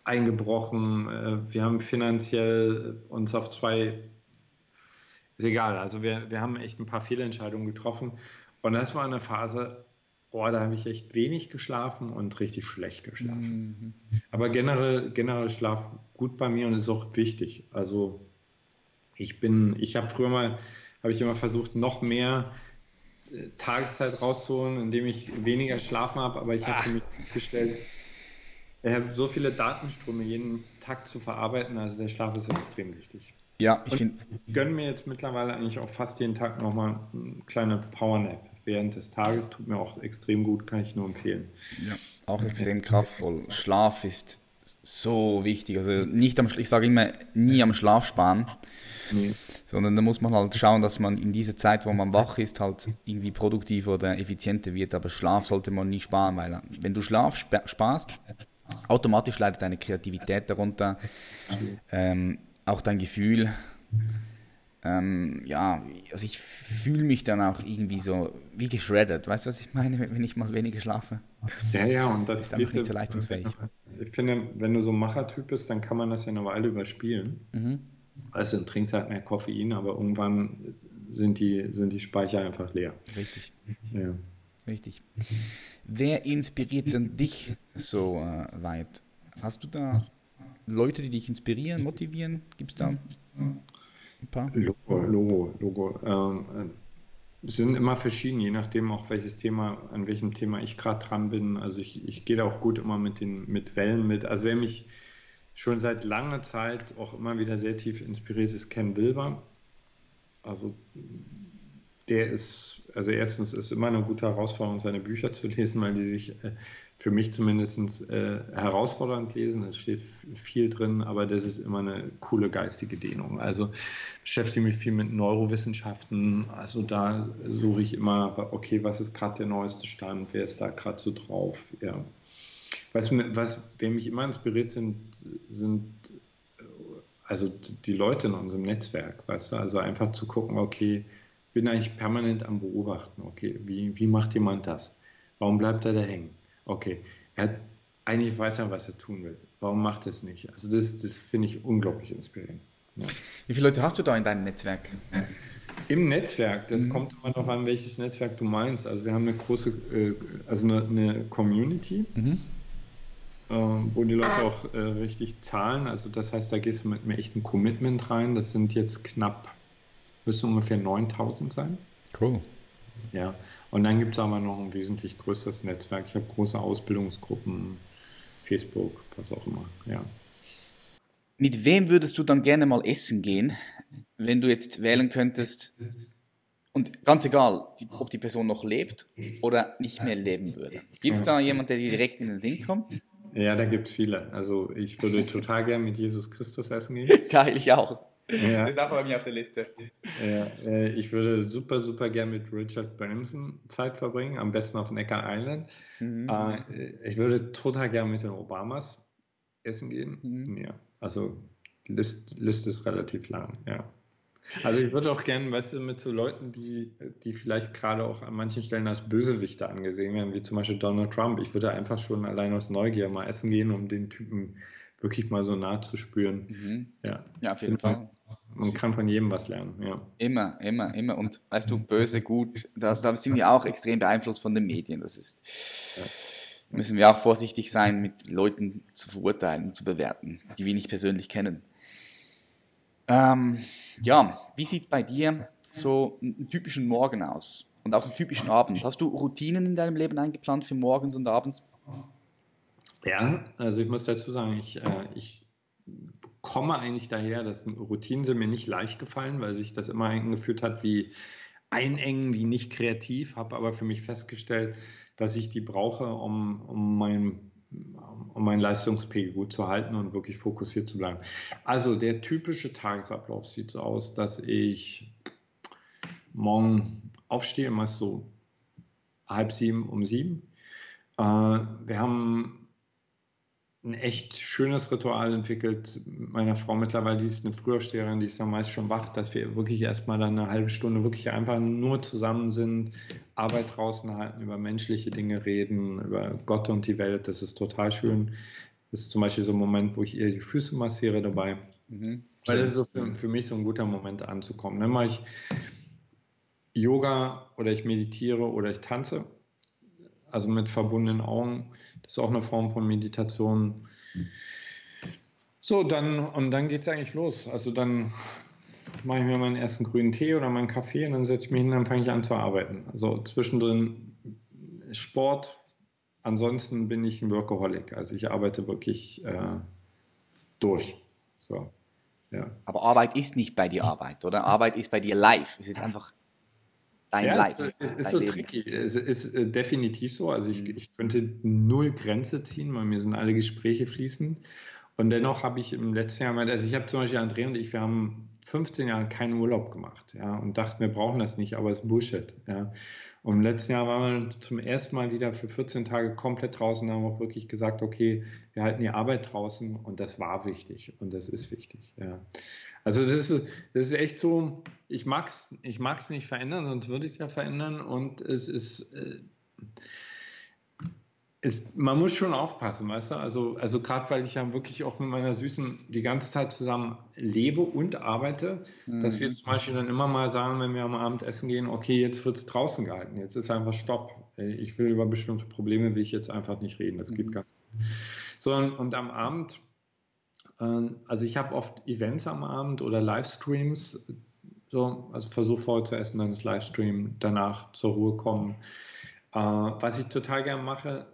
eingebrochen. Äh, wir haben finanziell uns auf zwei, ist egal. Also wir, wir haben echt ein paar Fehlentscheidungen getroffen. Und das war eine Phase, oh, da habe ich echt wenig geschlafen und richtig schlecht geschlafen. Aber generell, generell Schlaf gut bei mir und ist auch wichtig. Also ich bin, ich habe früher mal, habe ich immer versucht, noch mehr äh, Tageszeit rauszuholen, indem ich weniger schlafen habe, aber ich habe für mich festgestellt, ich habe so viele Datenströme jeden Tag zu verarbeiten, also der Schlaf ist extrem wichtig. Ja, ich finde, Ich gönne mir jetzt mittlerweile eigentlich auch fast jeden Tag nochmal eine kleine Powernap während des Tages, tut mir auch extrem gut, kann ich nur empfehlen. ja, auch extrem kraftvoll. Schlaf ist so wichtig. Also nicht am, ich sage immer, nie am Schlaf sparen. Nee. Sondern da muss man halt schauen, dass man in dieser Zeit, wo man wach ist, halt irgendwie produktiv oder effizienter wird. Aber Schlaf sollte man nie sparen, weil wenn du Schlaf spa- sparst, automatisch leidet deine Kreativität darunter, ähm, auch dein Gefühl. Ähm, ja, also ich fühle mich dann auch irgendwie so wie geschreddert. Weißt du, was ich meine, wenn ich mal weniger schlafe? Ja, ja, und das Bist einfach nicht so leistungsfähig. Ich finde, wenn du so ein Machertyp bist, dann kann man das ja eine Weile überspielen. Mhm. Also dann trinkst halt mehr Koffein, aber irgendwann sind die, sind die Speicher einfach leer. Richtig. Ja. Richtig. Wer inspiriert denn dich so äh, weit? Hast du da Leute, die dich inspirieren, motivieren? Gibt es da ein paar? Logo, Logo, Logo. Ähm, äh, sind immer verschieden, je nachdem auch welches Thema, an welchem Thema ich gerade dran bin. Also ich, ich gehe da auch gut immer mit den mit Wellen mit. Also wer mich schon seit langer Zeit auch immer wieder sehr tief inspiriert ist, Ken Wilber. Also der ist, also erstens ist immer eine gute Herausforderung, seine Bücher zu lesen, weil die sich äh, für mich zumindest äh, herausfordernd lesen. Es steht viel drin, aber das ist immer eine coole geistige Dehnung. Also beschäftige mich viel mit Neurowissenschaften. Also da suche ich immer, okay, was ist gerade der neueste Stand? Wer ist da gerade so drauf? Ja. Was, was, wer mich immer inspiriert sind, sind also die Leute in unserem Netzwerk, weißt du, also einfach zu gucken, okay, bin eigentlich permanent am Beobachten, okay, wie, wie macht jemand das? Warum bleibt er da hängen? Okay, er hat, eigentlich weiß er, was er tun will. Warum macht er es nicht? Also das, das finde ich unglaublich inspirierend. Ja. Wie viele Leute hast du da in deinem Netzwerk? Im Netzwerk, das kommt immer darauf an, welches Netzwerk du meinst. Also wir haben eine große, äh, also eine, eine Community, Mhm. Äh, wo die Leute auch äh, richtig zahlen. Also das heißt, da gehst du mit einem echten Commitment rein. Das sind jetzt knapp, müssen ungefähr 9000 sein. Cool. Ja, und dann gibt es aber noch ein wesentlich größeres Netzwerk. Ich habe große Ausbildungsgruppen, Facebook, was auch immer. Ja. Mit wem würdest du dann gerne mal essen gehen, wenn du jetzt wählen könntest? Und ganz egal, die, ob die Person noch lebt oder nicht mehr leben würde. Gibt es da jemanden, der dir direkt in den Sinn kommt? Ja, da gibt es viele. Also ich würde total gern mit Jesus Christus essen gehen. Geil, ich auch. Ja. ist auch bei mir auf der Liste. Ja, äh, ich würde super, super gern mit Richard Branson Zeit verbringen, am besten auf Necker Island. Mhm. Äh, ich würde total gern mit den Obamas essen gehen. Mhm. Ja, also List, Liste ist relativ lang, ja. Also ich würde auch gerne, weißt du, mit so Leuten, die, die vielleicht gerade auch an manchen Stellen als Bösewichte angesehen werden, wie zum Beispiel Donald Trump. Ich würde einfach schon allein aus Neugier mal essen gehen, um den Typen wirklich mal so nah zu spüren. Mhm. Ja, Ja, auf jeden Fall. man kann von jedem was lernen. Ja. Immer, immer, immer. Und weißt du, böse, gut, da, da sind wir auch extrem beeinflusst von den Medien. Das ist, müssen wir auch vorsichtig sein, mit Leuten zu verurteilen, zu bewerten, die wir nicht persönlich kennen. Ähm, ja, wie sieht bei dir so ein, typischen Morgen aus? Und auch einen typischen Abend? Hast du Routinen in deinem Leben eingeplant für morgens und abends? Ja, also ich muss dazu sagen, ich, äh, ich komme eigentlich daher, dass Routinen sind mir nicht leicht gefallen, weil sich das immer eingeführt hat wie einengen, wie nicht kreativ, habe aber für mich festgestellt, dass ich die brauche, um, um mein um meinen Leistungspegel gut zu halten und wirklich fokussiert zu bleiben. Also der typische Tagesablauf sieht so aus, dass ich morgen aufstehe, meist so halb sieben um sieben. Äh, wir haben ein echt schönes Ritual entwickelt mit meiner Frau mittlerweile. Die ist eine Frühaufsteherin, die ist dann meist schon wach, dass wir wirklich erstmal dann eine halbe Stunde wirklich einfach nur zusammen sind, Arbeit draußen halten, über menschliche Dinge reden, über Gott und die Welt. Das ist total schön. Das ist zum Beispiel so ein Moment, wo ich ihr die Füße massiere dabei. Mhm. Weil das ist so für, für mich so ein guter Moment anzukommen. Dann mache ich Yoga oder ich meditiere oder ich tanze, also mit verbundenen Augen. Das ist auch eine Form von Meditation. So, dann, und dann geht es eigentlich los. Also dann mache ich mir meinen ersten grünen Tee oder meinen Kaffee und dann setze ich mich hin und dann fange ich an zu arbeiten. Also zwischendrin Sport, ansonsten bin ich ein Workaholic. Also ich arbeite wirklich äh, durch. So, ja. Aber Arbeit ist nicht bei dir Arbeit, oder? Arbeit ist bei dir live. Es ist einfach dein Ja, Life. es, es ist dein so Leben. tricky. Es ist äh, definitiv so. Also ich, Mhm. ich könnte null Grenze ziehen, weil mir sind alle Gespräche fließend. Und dennoch habe ich im letzten Jahr, also ich habe zum Beispiel André und ich, wir haben 15 Jahre keinen Urlaub gemacht, ja, und dachten, wir brauchen das nicht, aber es ist Bullshit, ja. Und im letzten Jahr waren wir zum ersten Mal wieder für 14 Tage komplett draußen, haben auch wirklich gesagt, okay, wir halten die Arbeit draußen und das war wichtig und das ist wichtig, ja. Also das ist, das ist echt so, ich mag es ich mag's nicht verändern, sonst würde ich es ja verändern und es ist, äh, es, man muss schon aufpassen, weißt du, also, also gerade weil ich ja wirklich auch mit meiner Süßen die ganze Zeit zusammen lebe und arbeite, dass wir zum Beispiel dann immer mal sagen, wenn wir am Abend essen gehen, okay, jetzt wird es draußen gehalten, jetzt ist einfach Stopp. Ich will über bestimmte Probleme, will ich jetzt einfach nicht reden, das geht ganz so, und, und am Abend, ähm, also ich habe oft Events am Abend oder Livestreams, so, also versuche vorher zu essen, dann das Livestream, danach zur Ruhe kommen. Äh, was ich total gern mache,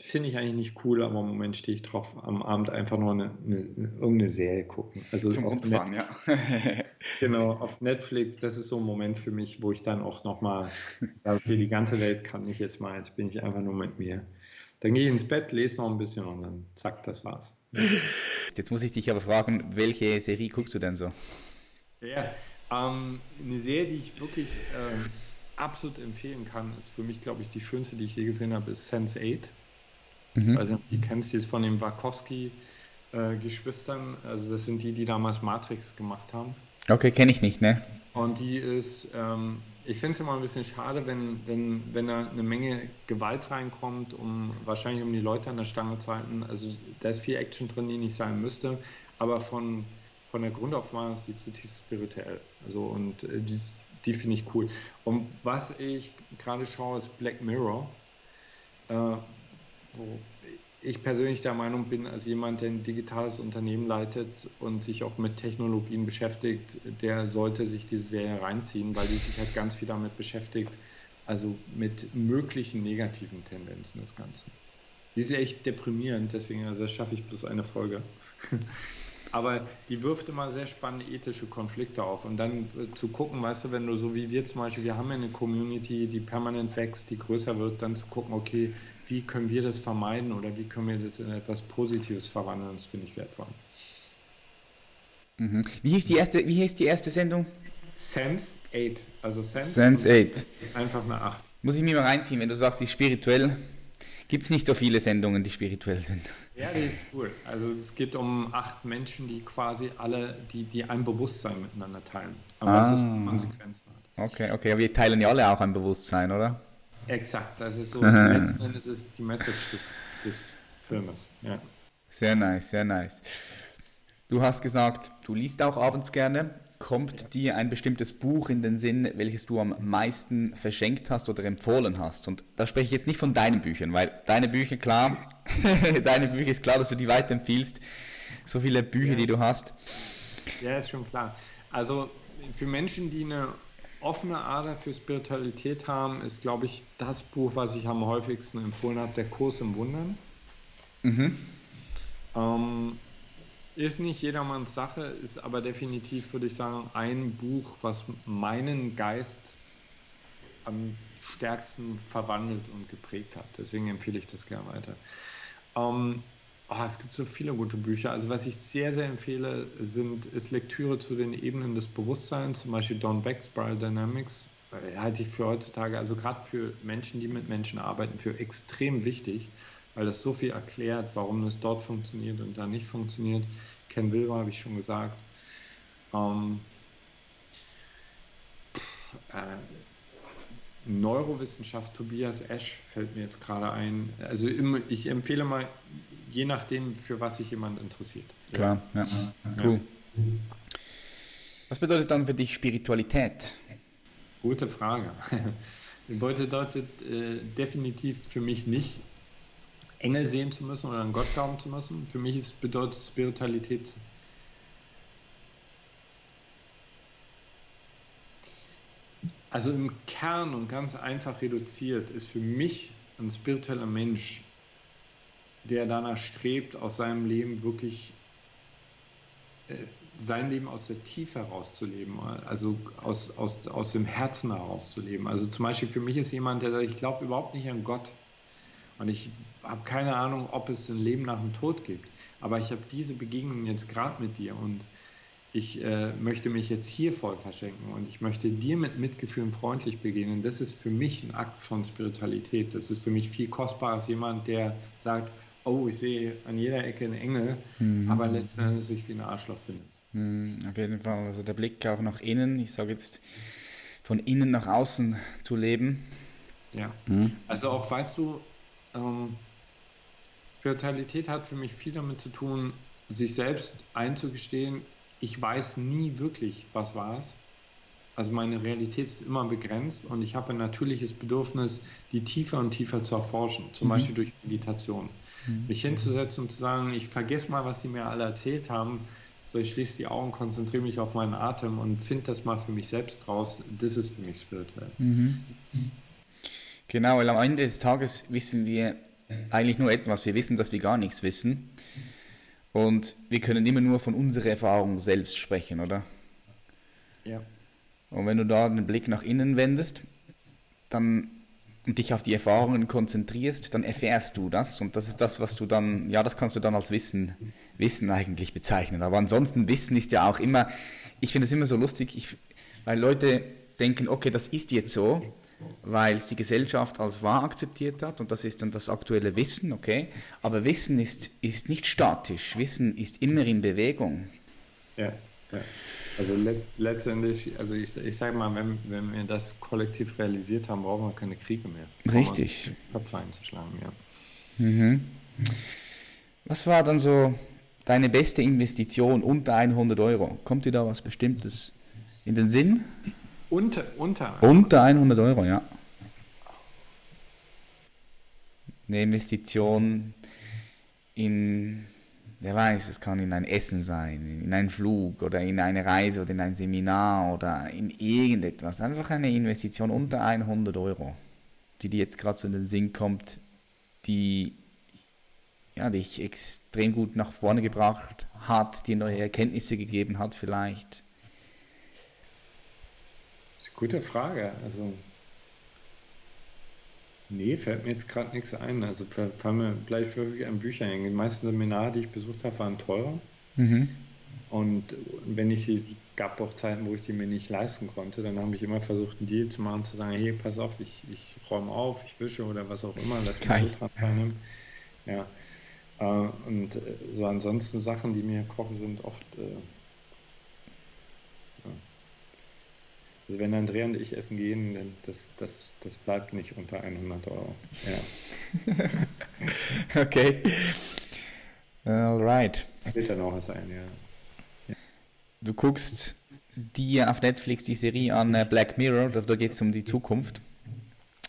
finde ich eigentlich nicht cool, aber im Moment stehe ich drauf, am Abend einfach nur eine, eine, irgendeine Serie gucken. Also Zum auf Runterfahren, ja. Genau, auf Netflix, das ist so ein Moment für mich, wo ich dann auch nochmal, okay, die ganze Welt kann mich jetzt mal, jetzt bin ich einfach nur mit mir. Dann gehe ich ins Bett, lese noch ein bisschen und dann zack, das war's. Jetzt muss ich dich aber fragen, welche Serie guckst du denn so? Ja, ähm, eine Serie, die ich wirklich ähm, absolut empfehlen kann, ist für mich, glaube ich, die schönste, die ich je gesehen habe, ist Sense8. Mhm. Also, die kennst du jetzt von den Wachowski-Geschwistern. also, das sind die, die damals Matrix gemacht haben. Okay, kenne ich nicht, ne? Und die ist, ähm, ich finde es immer ein bisschen schade, wenn, wenn, wenn da eine Menge Gewalt reinkommt, um wahrscheinlich um die Leute an der Stange zu halten. Also da ist viel Action drin, die nicht sein müsste, aber von, von der Grundaufmachung ist die zutiefst spirituell. Also und äh, die, die finde ich cool. Und was ich gerade schaue, ist Black Mirror, äh, wo ich persönlich der Meinung bin, als jemand, der ein digitales Unternehmen leitet und sich auch mit Technologien beschäftigt, der sollte sich diese Serie reinziehen, weil die sich halt ganz viel damit beschäftigt, also mit möglichen negativen Tendenzen des Ganzen. Die ist echt deprimierend, deswegen also schaffe ich bloß eine Folge. Aber die wirft immer sehr spannende ethische Konflikte auf. Und dann äh, zu gucken, weißt du, wenn du so wie wir zum Beispiel, wir haben ja eine Community, die permanent wächst, die größer wird, dann zu gucken, okay, wie können wir das vermeiden oder wie können wir das in etwas Positives verwandeln, das finde ich wertvoll. Mhm. Wie hieß die erste, wie hieß die erste Sendung? Sense 8, also Sense, Sense 8. einfach eine 8. Muss ich mir mal reinziehen, wenn du sagst, die spirituell. gibt es nicht so viele Sendungen, die spirituell sind. Ja, die ist cool. Also es geht um acht Menschen, die quasi alle, die, die ein Bewusstsein miteinander teilen. Aber ah. es Konsequenzen hat. Okay, okay, aber wir teilen ja alle auch ein Bewusstsein, oder? Exakt, das ist so, letzten Endes ist die Message des, des Filmes, ja. Sehr nice, sehr nice. Du hast gesagt, du liest auch abends gerne. Kommt ja. dir ein bestimmtes Buch in den Sinn, welches du am meisten verschenkt hast oder empfohlen hast? Und da spreche ich jetzt nicht von deinen Büchern, weil deine Bücher, klar, deine Bücher ist klar, dass du die weiterempfiehlst. So viele Bücher, ja. die du hast. Ja, ist schon klar. Also für Menschen, die eine offene Ader für Spiritualität haben, ist, glaube ich, das Buch, was ich am häufigsten empfohlen habe, Der Kurs im Wundern. Mhm. Ähm, ist nicht jedermanns Sache, ist aber definitiv, würde ich sagen, ein Buch, was meinen Geist am stärksten verwandelt und geprägt hat. Deswegen empfehle ich das gerne weiter. Ähm, oh, es gibt so viele gute Bücher. Also was ich sehr, sehr empfehle, sind, ist Lektüre zu den Ebenen des Bewusstseins, zum Beispiel Don Beck, Spiral Dynamics. Äh, halte ich für heutzutage, also gerade für Menschen, die mit Menschen arbeiten, für extrem wichtig weil das so viel erklärt, warum es dort funktioniert und da nicht funktioniert. Ken Wilber habe ich schon gesagt. Ähm, äh, Neurowissenschaft, Tobias Esch fällt mir jetzt gerade ein. Also ich empfehle mal, je nachdem, für was sich jemand interessiert. Klar, ja. ja. Cool. Was bedeutet dann für dich Spiritualität? Gute Frage. bedeutet äh, definitiv für mich nicht Engel sehen zu müssen oder an Gott glauben zu müssen. Für mich ist, bedeutet Spiritualität Also im Kern und ganz einfach reduziert ist für mich ein spiritueller Mensch, der danach strebt, aus seinem Leben wirklich äh, sein Leben aus der Tiefe herauszuleben, also aus, aus, aus dem Herzen herauszuleben. Also zum Beispiel für mich ist jemand, der sagt, ich glaube überhaupt nicht an Gott. Und ich habe keine Ahnung, ob es ein Leben nach dem Tod gibt. Aber ich habe diese Begegnung jetzt gerade mit dir und ich äh, möchte mich jetzt hier voll verschenken und ich möchte dir mit Mitgefühl und freundlich begegnen. Das ist für mich ein Akt von Spiritualität. Das ist für mich viel kostbarer als jemand, der sagt, oh, ich sehe an jeder Ecke einen Engel, mhm. aber letzten Endes sich wie ein Arschloch benimmt. Mhm, auf jeden Fall. Also der Blick auch nach innen, ich sage jetzt von innen nach außen zu leben. Ja. Mhm. Also auch, weißt du, ähm, Spiritualität hat für mich viel damit zu tun, sich selbst einzugestehen, ich weiß nie wirklich, was war es. Also meine Realität ist immer begrenzt und ich habe ein natürliches Bedürfnis, die tiefer und tiefer zu erforschen, zum mhm. Beispiel durch Meditation. Mhm. Mich hinzusetzen und zu sagen, ich vergesse mal, was die mir alle erzählt haben, so ich schließe die Augen, konzentriere mich auf meinen Atem und finde das mal für mich selbst raus. Das ist für mich spirituell. Mhm. Genau, weil am Ende des Tages wissen wir eigentlich nur etwas. Wir wissen, dass wir gar nichts wissen. Und wir können immer nur von unserer Erfahrung selbst sprechen, oder? Ja. Und wenn du da den Blick nach innen wendest, dann und dich auf die Erfahrungen konzentrierst, dann erfährst du das und das ist das, was du dann, ja, das kannst du dann als Wissen, Wissen eigentlich bezeichnen. Aber ansonsten Wissen ist ja auch immer, ich finde es immer so lustig, ich, weil Leute denken, okay, das ist jetzt so weil es die Gesellschaft als wahr akzeptiert hat und das ist dann das aktuelle Wissen, okay? Aber Wissen ist, ist nicht statisch, Wissen ist immer in Bewegung. Ja, ja. Also letzt, letztendlich, also ich, ich sage mal, wenn, wenn wir das kollektiv realisiert haben, brauchen wir keine Kriege mehr. Richtig. Köpfe einzuschlagen, ja. Mhm. Was war dann so deine beste Investition unter 100 Euro? Kommt dir da was Bestimmtes in den Sinn? Unter, unter. Unter 100 Euro, ja. Eine Investition in, wer weiß, es kann in ein Essen sein, in einen Flug oder in eine Reise oder in ein Seminar oder in irgendetwas. Einfach eine Investition unter 100 Euro, die dir jetzt gerade so in den Sinn kommt, die ja, dich extrem gut nach vorne gebracht hat, dir neue Erkenntnisse gegeben hat vielleicht. Gute Frage. Also, nee, fällt mir jetzt gerade nichts ein. Also, fallen mir gleich wirklich an Bücher hängen. Die meisten Seminare, die ich besucht habe, waren teurer. Mhm. Und wenn ich sie, gab auch Zeiten, wo ich die mir nicht leisten konnte, dann habe ich immer versucht, einen Deal zu machen, zu sagen, hey, pass auf, ich, ich räume auf, ich wische oder was auch immer, lass mich so dran teilnehmen. Ja. Äh, und äh, so ansonsten Sachen, die mir kochen, sind oft Also wenn Andrea und ich essen gehen, dann das, das, das bleibt nicht unter 100 Euro. Ja. okay. Alright. Wird dann auch was ein, ja. Du guckst dir auf Netflix die Serie an äh, Black Mirror, da geht es um die Zukunft.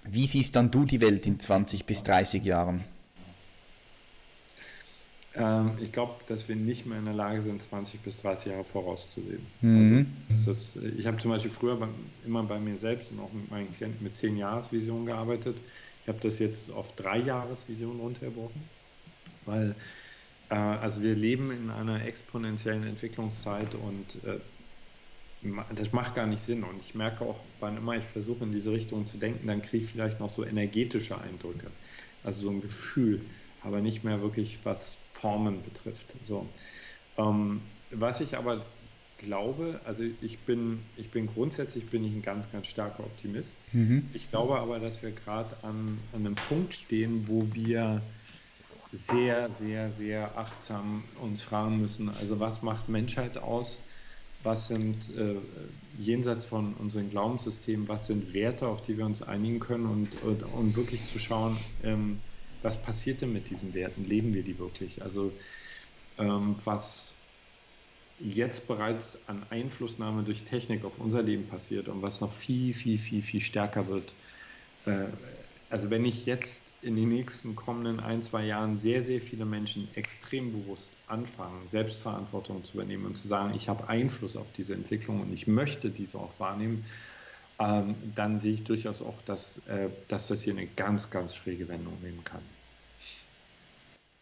Wie siehst dann du die Welt in 20 bis 30 Jahren? Ähm, ich glaube, dass wir nicht mehr in der Lage sind, 20 bis 30 Jahre vorauszusehen. Mhm. Also das, ich habe zum Beispiel früher bei, immer bei mir selbst und auch mit meinen Klienten mit 10 Jahresvisionen gearbeitet. Ich habe das jetzt auf 3 Jahresvisionen runtergebrochen, weil äh, also wir leben in einer exponentiellen Entwicklungszeit und äh, das macht gar nicht Sinn. Und ich merke auch, wann immer ich versuche, in diese Richtung zu denken, dann kriege ich vielleicht noch so energetische Eindrücke. Also so ein Gefühl, aber nicht mehr wirklich was Formen betrifft. So. Ähm, was ich aber glaube, also ich bin, ich bin grundsätzlich bin ich ein ganz, ganz starker Optimist. Mhm. Ich glaube aber, dass wir gerade an, an einem Punkt stehen, wo wir sehr, sehr, sehr achtsam uns fragen müssen, also was macht Menschheit aus? Was sind äh, jenseits von unseren Glaubenssystemen, was sind Werte, auf die wir uns einigen können und, und, und wirklich zu schauen, ähm, was passiert denn mit diesen Werten? Leben wir die wirklich? Also ähm, was jetzt bereits an Einflussnahme durch Technik auf unser Leben passiert und was noch viel, viel, viel, viel stärker wird. Äh, also wenn ich jetzt in den nächsten kommenden ein, zwei Jahren sehr, sehr viele Menschen extrem bewusst anfangen, Selbstverantwortung zu übernehmen und zu sagen, ich habe Einfluss auf diese Entwicklung und ich möchte diese auch wahrnehmen, ähm, dann sehe ich durchaus auch, dass, äh, dass das hier eine ganz, ganz schräge Wendung nehmen kann.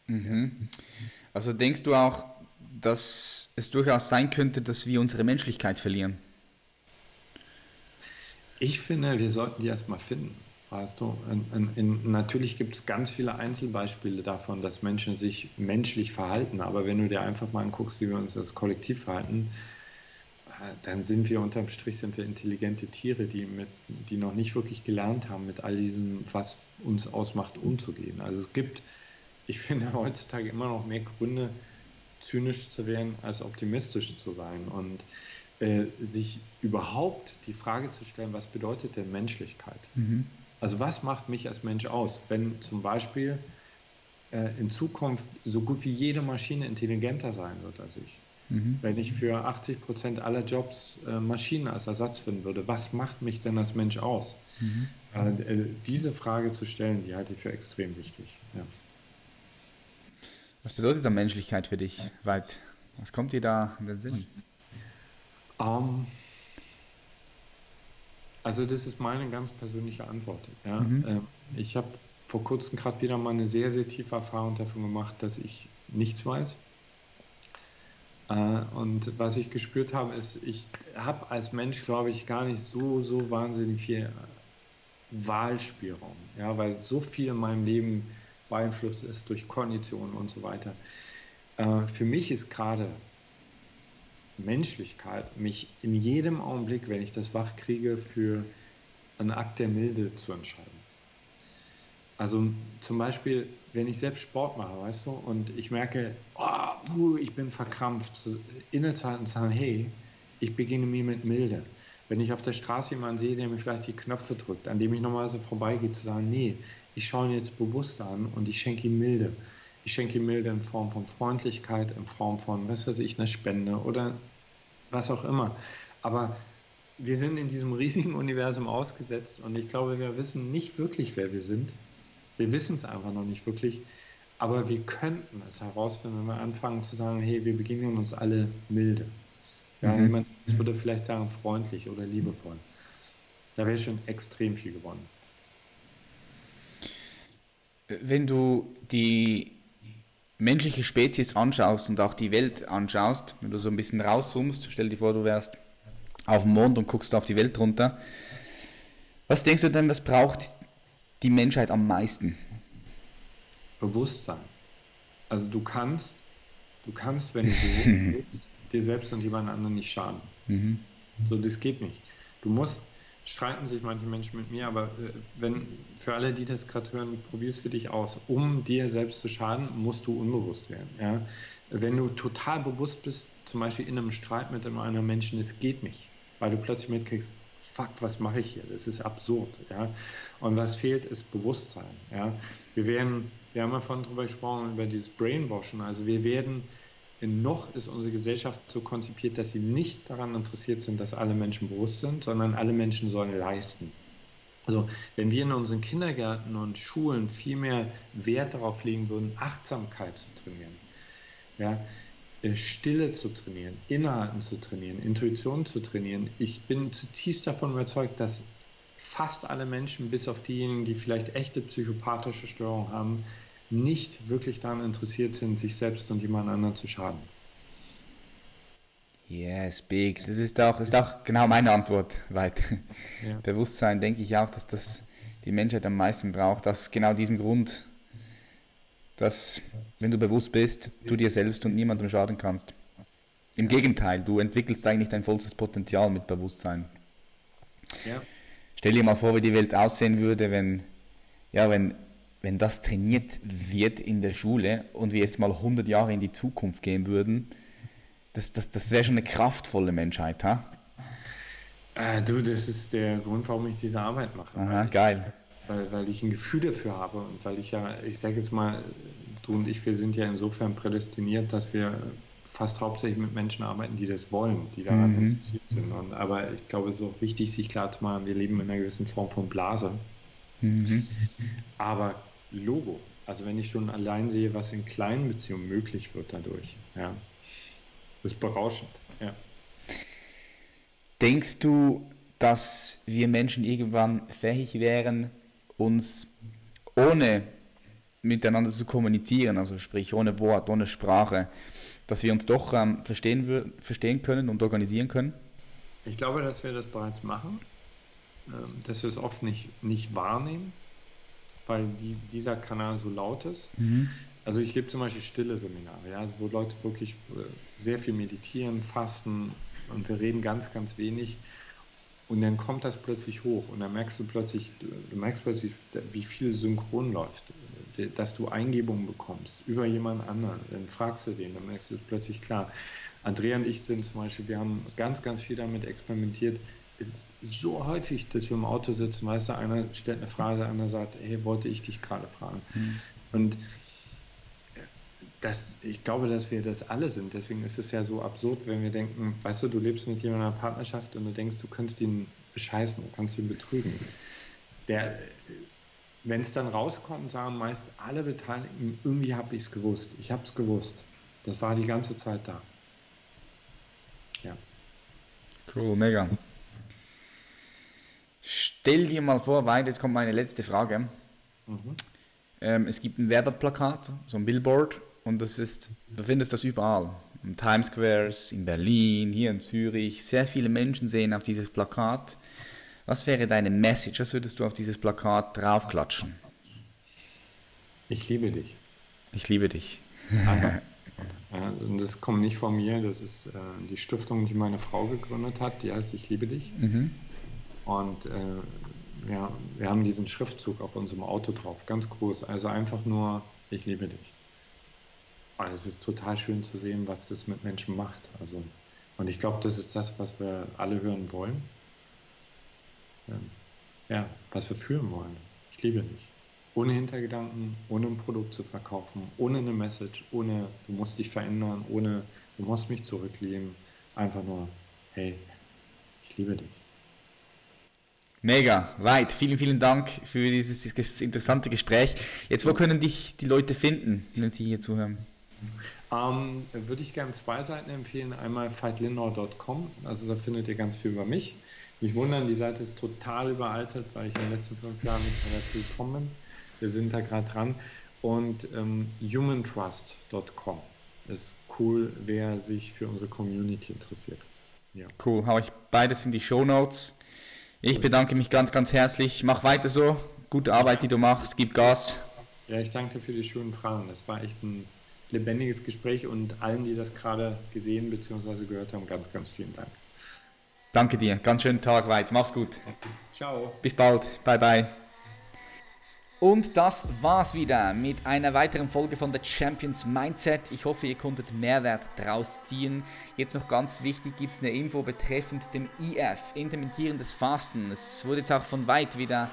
Mhm. Also denkst du auch, dass es durchaus sein könnte, dass wir unsere Menschlichkeit verlieren? Ich finde, wir sollten die erstmal finden. Weißt du, in, in, natürlich gibt es ganz viele Einzelbeispiele davon, dass Menschen sich menschlich verhalten, aber wenn du dir einfach mal anguckst, wie wir uns als Kollektiv verhalten, dann sind wir unterm Strich sind wir intelligente Tiere, die, mit, die noch nicht wirklich gelernt haben, mit all diesem, was uns ausmacht, umzugehen. Also es gibt, ich finde heutzutage immer noch mehr Gründe, zynisch zu werden, als optimistisch zu sein und äh, sich überhaupt die Frage zu stellen, was bedeutet denn Menschlichkeit? Mhm. Also was macht mich als Mensch aus, wenn zum Beispiel äh, in Zukunft so gut wie jede Maschine intelligenter sein wird als ich? Mhm. Wenn ich für 80 Prozent aller Jobs äh, Maschinen als Ersatz finden würde, was macht mich denn als Mensch aus? Mhm. Äh, äh, diese Frage zu stellen, die halte ich für extrem wichtig. Ja. Was bedeutet da Menschlichkeit für dich, Weit? Was kommt dir da in den Sinn? Um, ähm, also das ist meine ganz persönliche Antwort. Ja? Mhm. Ähm, ich habe vor kurzem gerade wieder mal eine sehr, sehr tiefe Erfahrung davon gemacht, dass ich nichts weiß und was ich gespürt habe, ist, ich habe als Mensch, glaube ich, gar nicht so, so wahnsinnig viel Wahlspielraum, ja, weil so viel in meinem Leben beeinflusst ist durch Konditionen und so weiter. Äh, für mich ist gerade Menschlichkeit, mich in jedem Augenblick, wenn ich das wach kriege, für einen Akt der Milde zu entscheiden. Also zum Beispiel, wenn ich selbst Sport mache, weißt du, und ich merke, oh, ich bin verkrampft, innezuhalten und sagen, hey, ich beginne mir mit Milde. Wenn ich auf der Straße jemanden sehe, der mir vielleicht die Knöpfe drückt, an dem ich normalerweise vorbeigehe, zu sagen, nee, ich schaue ihn jetzt bewusst an und ich schenke ihm Milde. Ich schenke ihm Milde in Form von Freundlichkeit, in Form von, was weiß ich, einer Spende oder was auch immer. Aber wir sind in diesem riesigen Universum ausgesetzt und ich glaube, wir wissen nicht wirklich, wer wir sind. Wir wissen es einfach noch nicht wirklich. Aber wir könnten es herausfinden, wenn wir anfangen zu sagen, hey, wir begegnen uns alle milde. Ja, mhm. Jemand würde vielleicht sagen, freundlich oder liebevoll. Da wäre schon extrem viel gewonnen. Wenn du die menschliche Spezies anschaust und auch die Welt anschaust, wenn du so ein bisschen rauszoomst, stell dir vor, du wärst auf dem Mond und guckst auf die Welt runter. Was denkst du denn, was braucht die Menschheit am meisten? Bewusstsein. Also du kannst, du kannst, wenn du bewusst bist, dir selbst und jemand anderen nicht schaden. Mhm. So, das geht nicht. Du musst, streiten sich manche Menschen mit mir, aber äh, wenn, für alle, die das gerade hören, probier es für dich aus. Um dir selbst zu schaden, musst du unbewusst werden. Ja? Wenn du total bewusst bist, zum Beispiel in einem Streit mit einem anderen Menschen, es geht nicht, weil du plötzlich mitkriegst, fuck, was mache ich hier? Das ist absurd. Ja? Und was fehlt, ist Bewusstsein. Ja? Wir werden, wir haben ja vorhin darüber gesprochen, über dieses Brainwashing. Also wir werden, noch ist unsere Gesellschaft so konzipiert, dass sie nicht daran interessiert sind, dass alle Menschen bewusst sind, sondern alle Menschen sollen leisten. Also wenn wir in unseren Kindergärten und Schulen viel mehr Wert darauf legen würden, Achtsamkeit zu trainieren, ja, Stille zu trainieren, Innehalten zu trainieren, Intuition zu trainieren. Ich bin zutiefst davon überzeugt, dass fast alle Menschen, bis auf diejenigen, die vielleicht echte psychopathische Störungen haben, nicht wirklich daran interessiert sind, sich selbst und jemand anderen zu schaden. Yes, big. Das ist auch, ist auch genau meine Antwort. Weit. Ja. Bewusstsein denke ich auch, dass das die Menschheit am meisten braucht. Aus genau diesem Grund, dass, wenn du bewusst bist, du dir selbst und niemandem schaden kannst. Im Gegenteil, du entwickelst eigentlich dein vollstes Potenzial mit Bewusstsein. Ja. Stell dir mal vor, wie die Welt aussehen würde, wenn, ja, wenn, wenn das trainiert wird in der Schule und wir jetzt mal 100 Jahre in die Zukunft gehen würden. Das, das, das wäre schon eine kraftvolle Menschheit, ha? Äh, du, das ist der Grund, warum ich diese Arbeit mache. Aha, geil weil, weil ich ein Gefühl dafür habe und weil ich ja, ich sage jetzt mal, du und ich, wir sind ja insofern prädestiniert, dass wir fast hauptsächlich mit Menschen arbeiten, die das wollen, die daran mhm. interessiert sind. Und, aber ich glaube, es ist auch wichtig, sich klar zu machen, wir leben in einer gewissen Form von Blase. Mhm. Aber Logo, also wenn ich schon allein sehe, was in kleinen Beziehungen möglich wird dadurch, ja, das ist berauschend, ja. Denkst du, dass wir Menschen irgendwann fähig wären, uns ohne miteinander zu kommunizieren, also sprich ohne Wort, ohne Sprache, dass wir uns doch ähm, verstehen, verstehen können und organisieren können? Ich glaube, dass wir das bereits machen, ähm, dass wir es oft nicht, nicht wahrnehmen, weil die, dieser Kanal so laut ist. Mhm. Also ich gebe zum Beispiel stille Seminare, ja, also wo Leute wirklich äh, sehr viel meditieren, fasten und wir reden ganz, ganz wenig und dann kommt das plötzlich hoch und dann merkst du plötzlich, du merkst plötzlich, wie viel synchron läuft, dass du Eingebungen bekommst über jemand anderen. Dann fragst du den, dann merkst du es plötzlich klar. Andrea und ich sind zum Beispiel, wir haben ganz, ganz viel damit experimentiert. Es ist so häufig, dass wir im Auto sitzen, weißt du, einer stellt eine Frage, andere sagt, hey, wollte ich dich gerade fragen. Mhm. Und das, ich glaube, dass wir das alle sind. Deswegen ist es ja so absurd, wenn wir denken, weißt du, du lebst mit jemandem in einer Partnerschaft und du denkst, du könntest ihn bescheißen, du kannst ihn betrügen. wenn es dann rauskommt, sagen meist alle Beteiligten, irgendwie habe ich es gewusst. Ich habe es gewusst. Das war die ganze Zeit da. Ja. Cool, mega. Stell dir mal vor, weil jetzt kommt meine letzte Frage. Mhm. Ähm, es gibt ein Werbeplakat, so ein Billboard, und das ist, du findest das überall. In Times Squares, in Berlin, hier in Zürich. Sehr viele Menschen sehen auf dieses Plakat. Was wäre deine Message? Was würdest du auf dieses Plakat draufklatschen? Ich liebe dich. Ich liebe dich. ja, und das kommt nicht von mir, das ist äh, die Stiftung, die meine Frau gegründet hat, die heißt Ich liebe dich. Mhm. Und äh, ja, wir haben diesen Schriftzug auf unserem Auto drauf, ganz groß. Also einfach nur Ich liebe dich. Und es ist total schön zu sehen, was das mit Menschen macht. Also, und ich glaube, das ist das, was wir alle hören wollen. Ähm, ja, was wir führen wollen. Ich liebe dich. Ohne Hintergedanken, ohne ein Produkt zu verkaufen, ohne eine Message, ohne du musst dich verändern, ohne du musst mich zurückleben. Einfach nur, hey, ich liebe dich. Mega, weit. Vielen, vielen Dank für dieses interessante Gespräch. Jetzt, wo können dich die Leute finden, wenn sie hier zuhören? Ähm, würde ich gerne zwei Seiten empfehlen. Einmal fightlindau.com, also da findet ihr ganz viel über mich. Mich wundern, die Seite ist total überaltet, weil ich in den letzten fünf Jahren nicht mehr dazu gekommen bin. Wir sind da gerade dran. Und ähm, humantrust.com ist cool, wer sich für unsere Community interessiert. Ja. Cool, hau ich beides in die Show Notes. Ich bedanke mich ganz, ganz herzlich. Mach weiter so. Gute Arbeit, die du machst. Gib Gas. Ja, ich danke dir für die schönen Fragen. Das war echt ein lebendiges Gespräch und allen, die das gerade gesehen bzw. gehört haben, ganz, ganz vielen Dank. Danke dir, ganz schönen Tag weit, mach's gut. Ciao. Bis bald, bye bye. Und das war's wieder mit einer weiteren Folge von The Champions Mindset. Ich hoffe, ihr konntet Mehrwert daraus ziehen. Jetzt noch ganz wichtig, gibt es eine Info betreffend dem IF, intermittierendes Fasten. Es wurde jetzt auch von weit wieder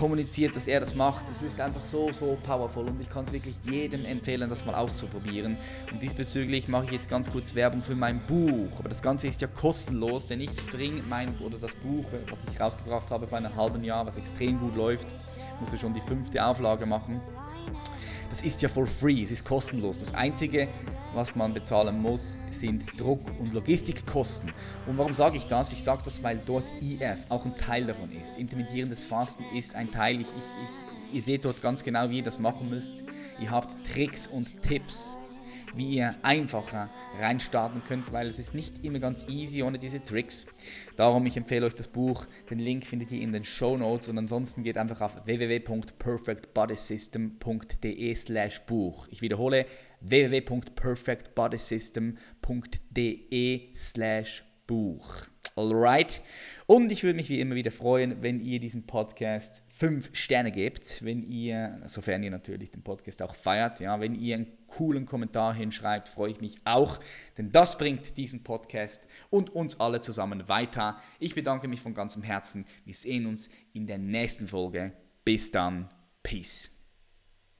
kommuniziert, dass er das macht. Es ist einfach so, so powerful und ich kann es wirklich jedem empfehlen, das mal auszuprobieren. Und diesbezüglich mache ich jetzt ganz kurz Werbung für mein Buch. Aber das Ganze ist ja kostenlos, denn ich bringe mein oder das Buch, was ich rausgebracht habe vor einem halben Jahr, was extrem gut läuft, musste schon die fünfte Auflage machen. Das ist ja for free, es ist kostenlos. Das Einzige, was man bezahlen muss, sind Druck- und Logistikkosten. Und warum sage ich das? Ich sage das, weil dort IF auch ein Teil davon ist. Intermittierendes Fasten ist ein Teil. Ich, ich, ich, ihr seht dort ganz genau, wie ihr das machen müsst. Ihr habt Tricks und Tipps wie ihr einfacher reinstarten könnt, weil es ist nicht immer ganz easy ohne diese Tricks. Darum, ich empfehle euch das Buch. Den Link findet ihr in den Show Notes und ansonsten geht einfach auf www.perfectbodysystem.de slash Buch. Ich wiederhole www.perfectbodysystem.de slash Buch. Alright. Und ich würde mich wie immer wieder freuen, wenn ihr diesem Podcast 5 Sterne gebt, wenn ihr, sofern ihr natürlich den Podcast auch feiert, ja, wenn ihr einen coolen Kommentar hinschreibt, freue ich mich auch, denn das bringt diesen Podcast und uns alle zusammen weiter. Ich bedanke mich von ganzem Herzen. Wir sehen uns in der nächsten Folge. Bis dann. Peace.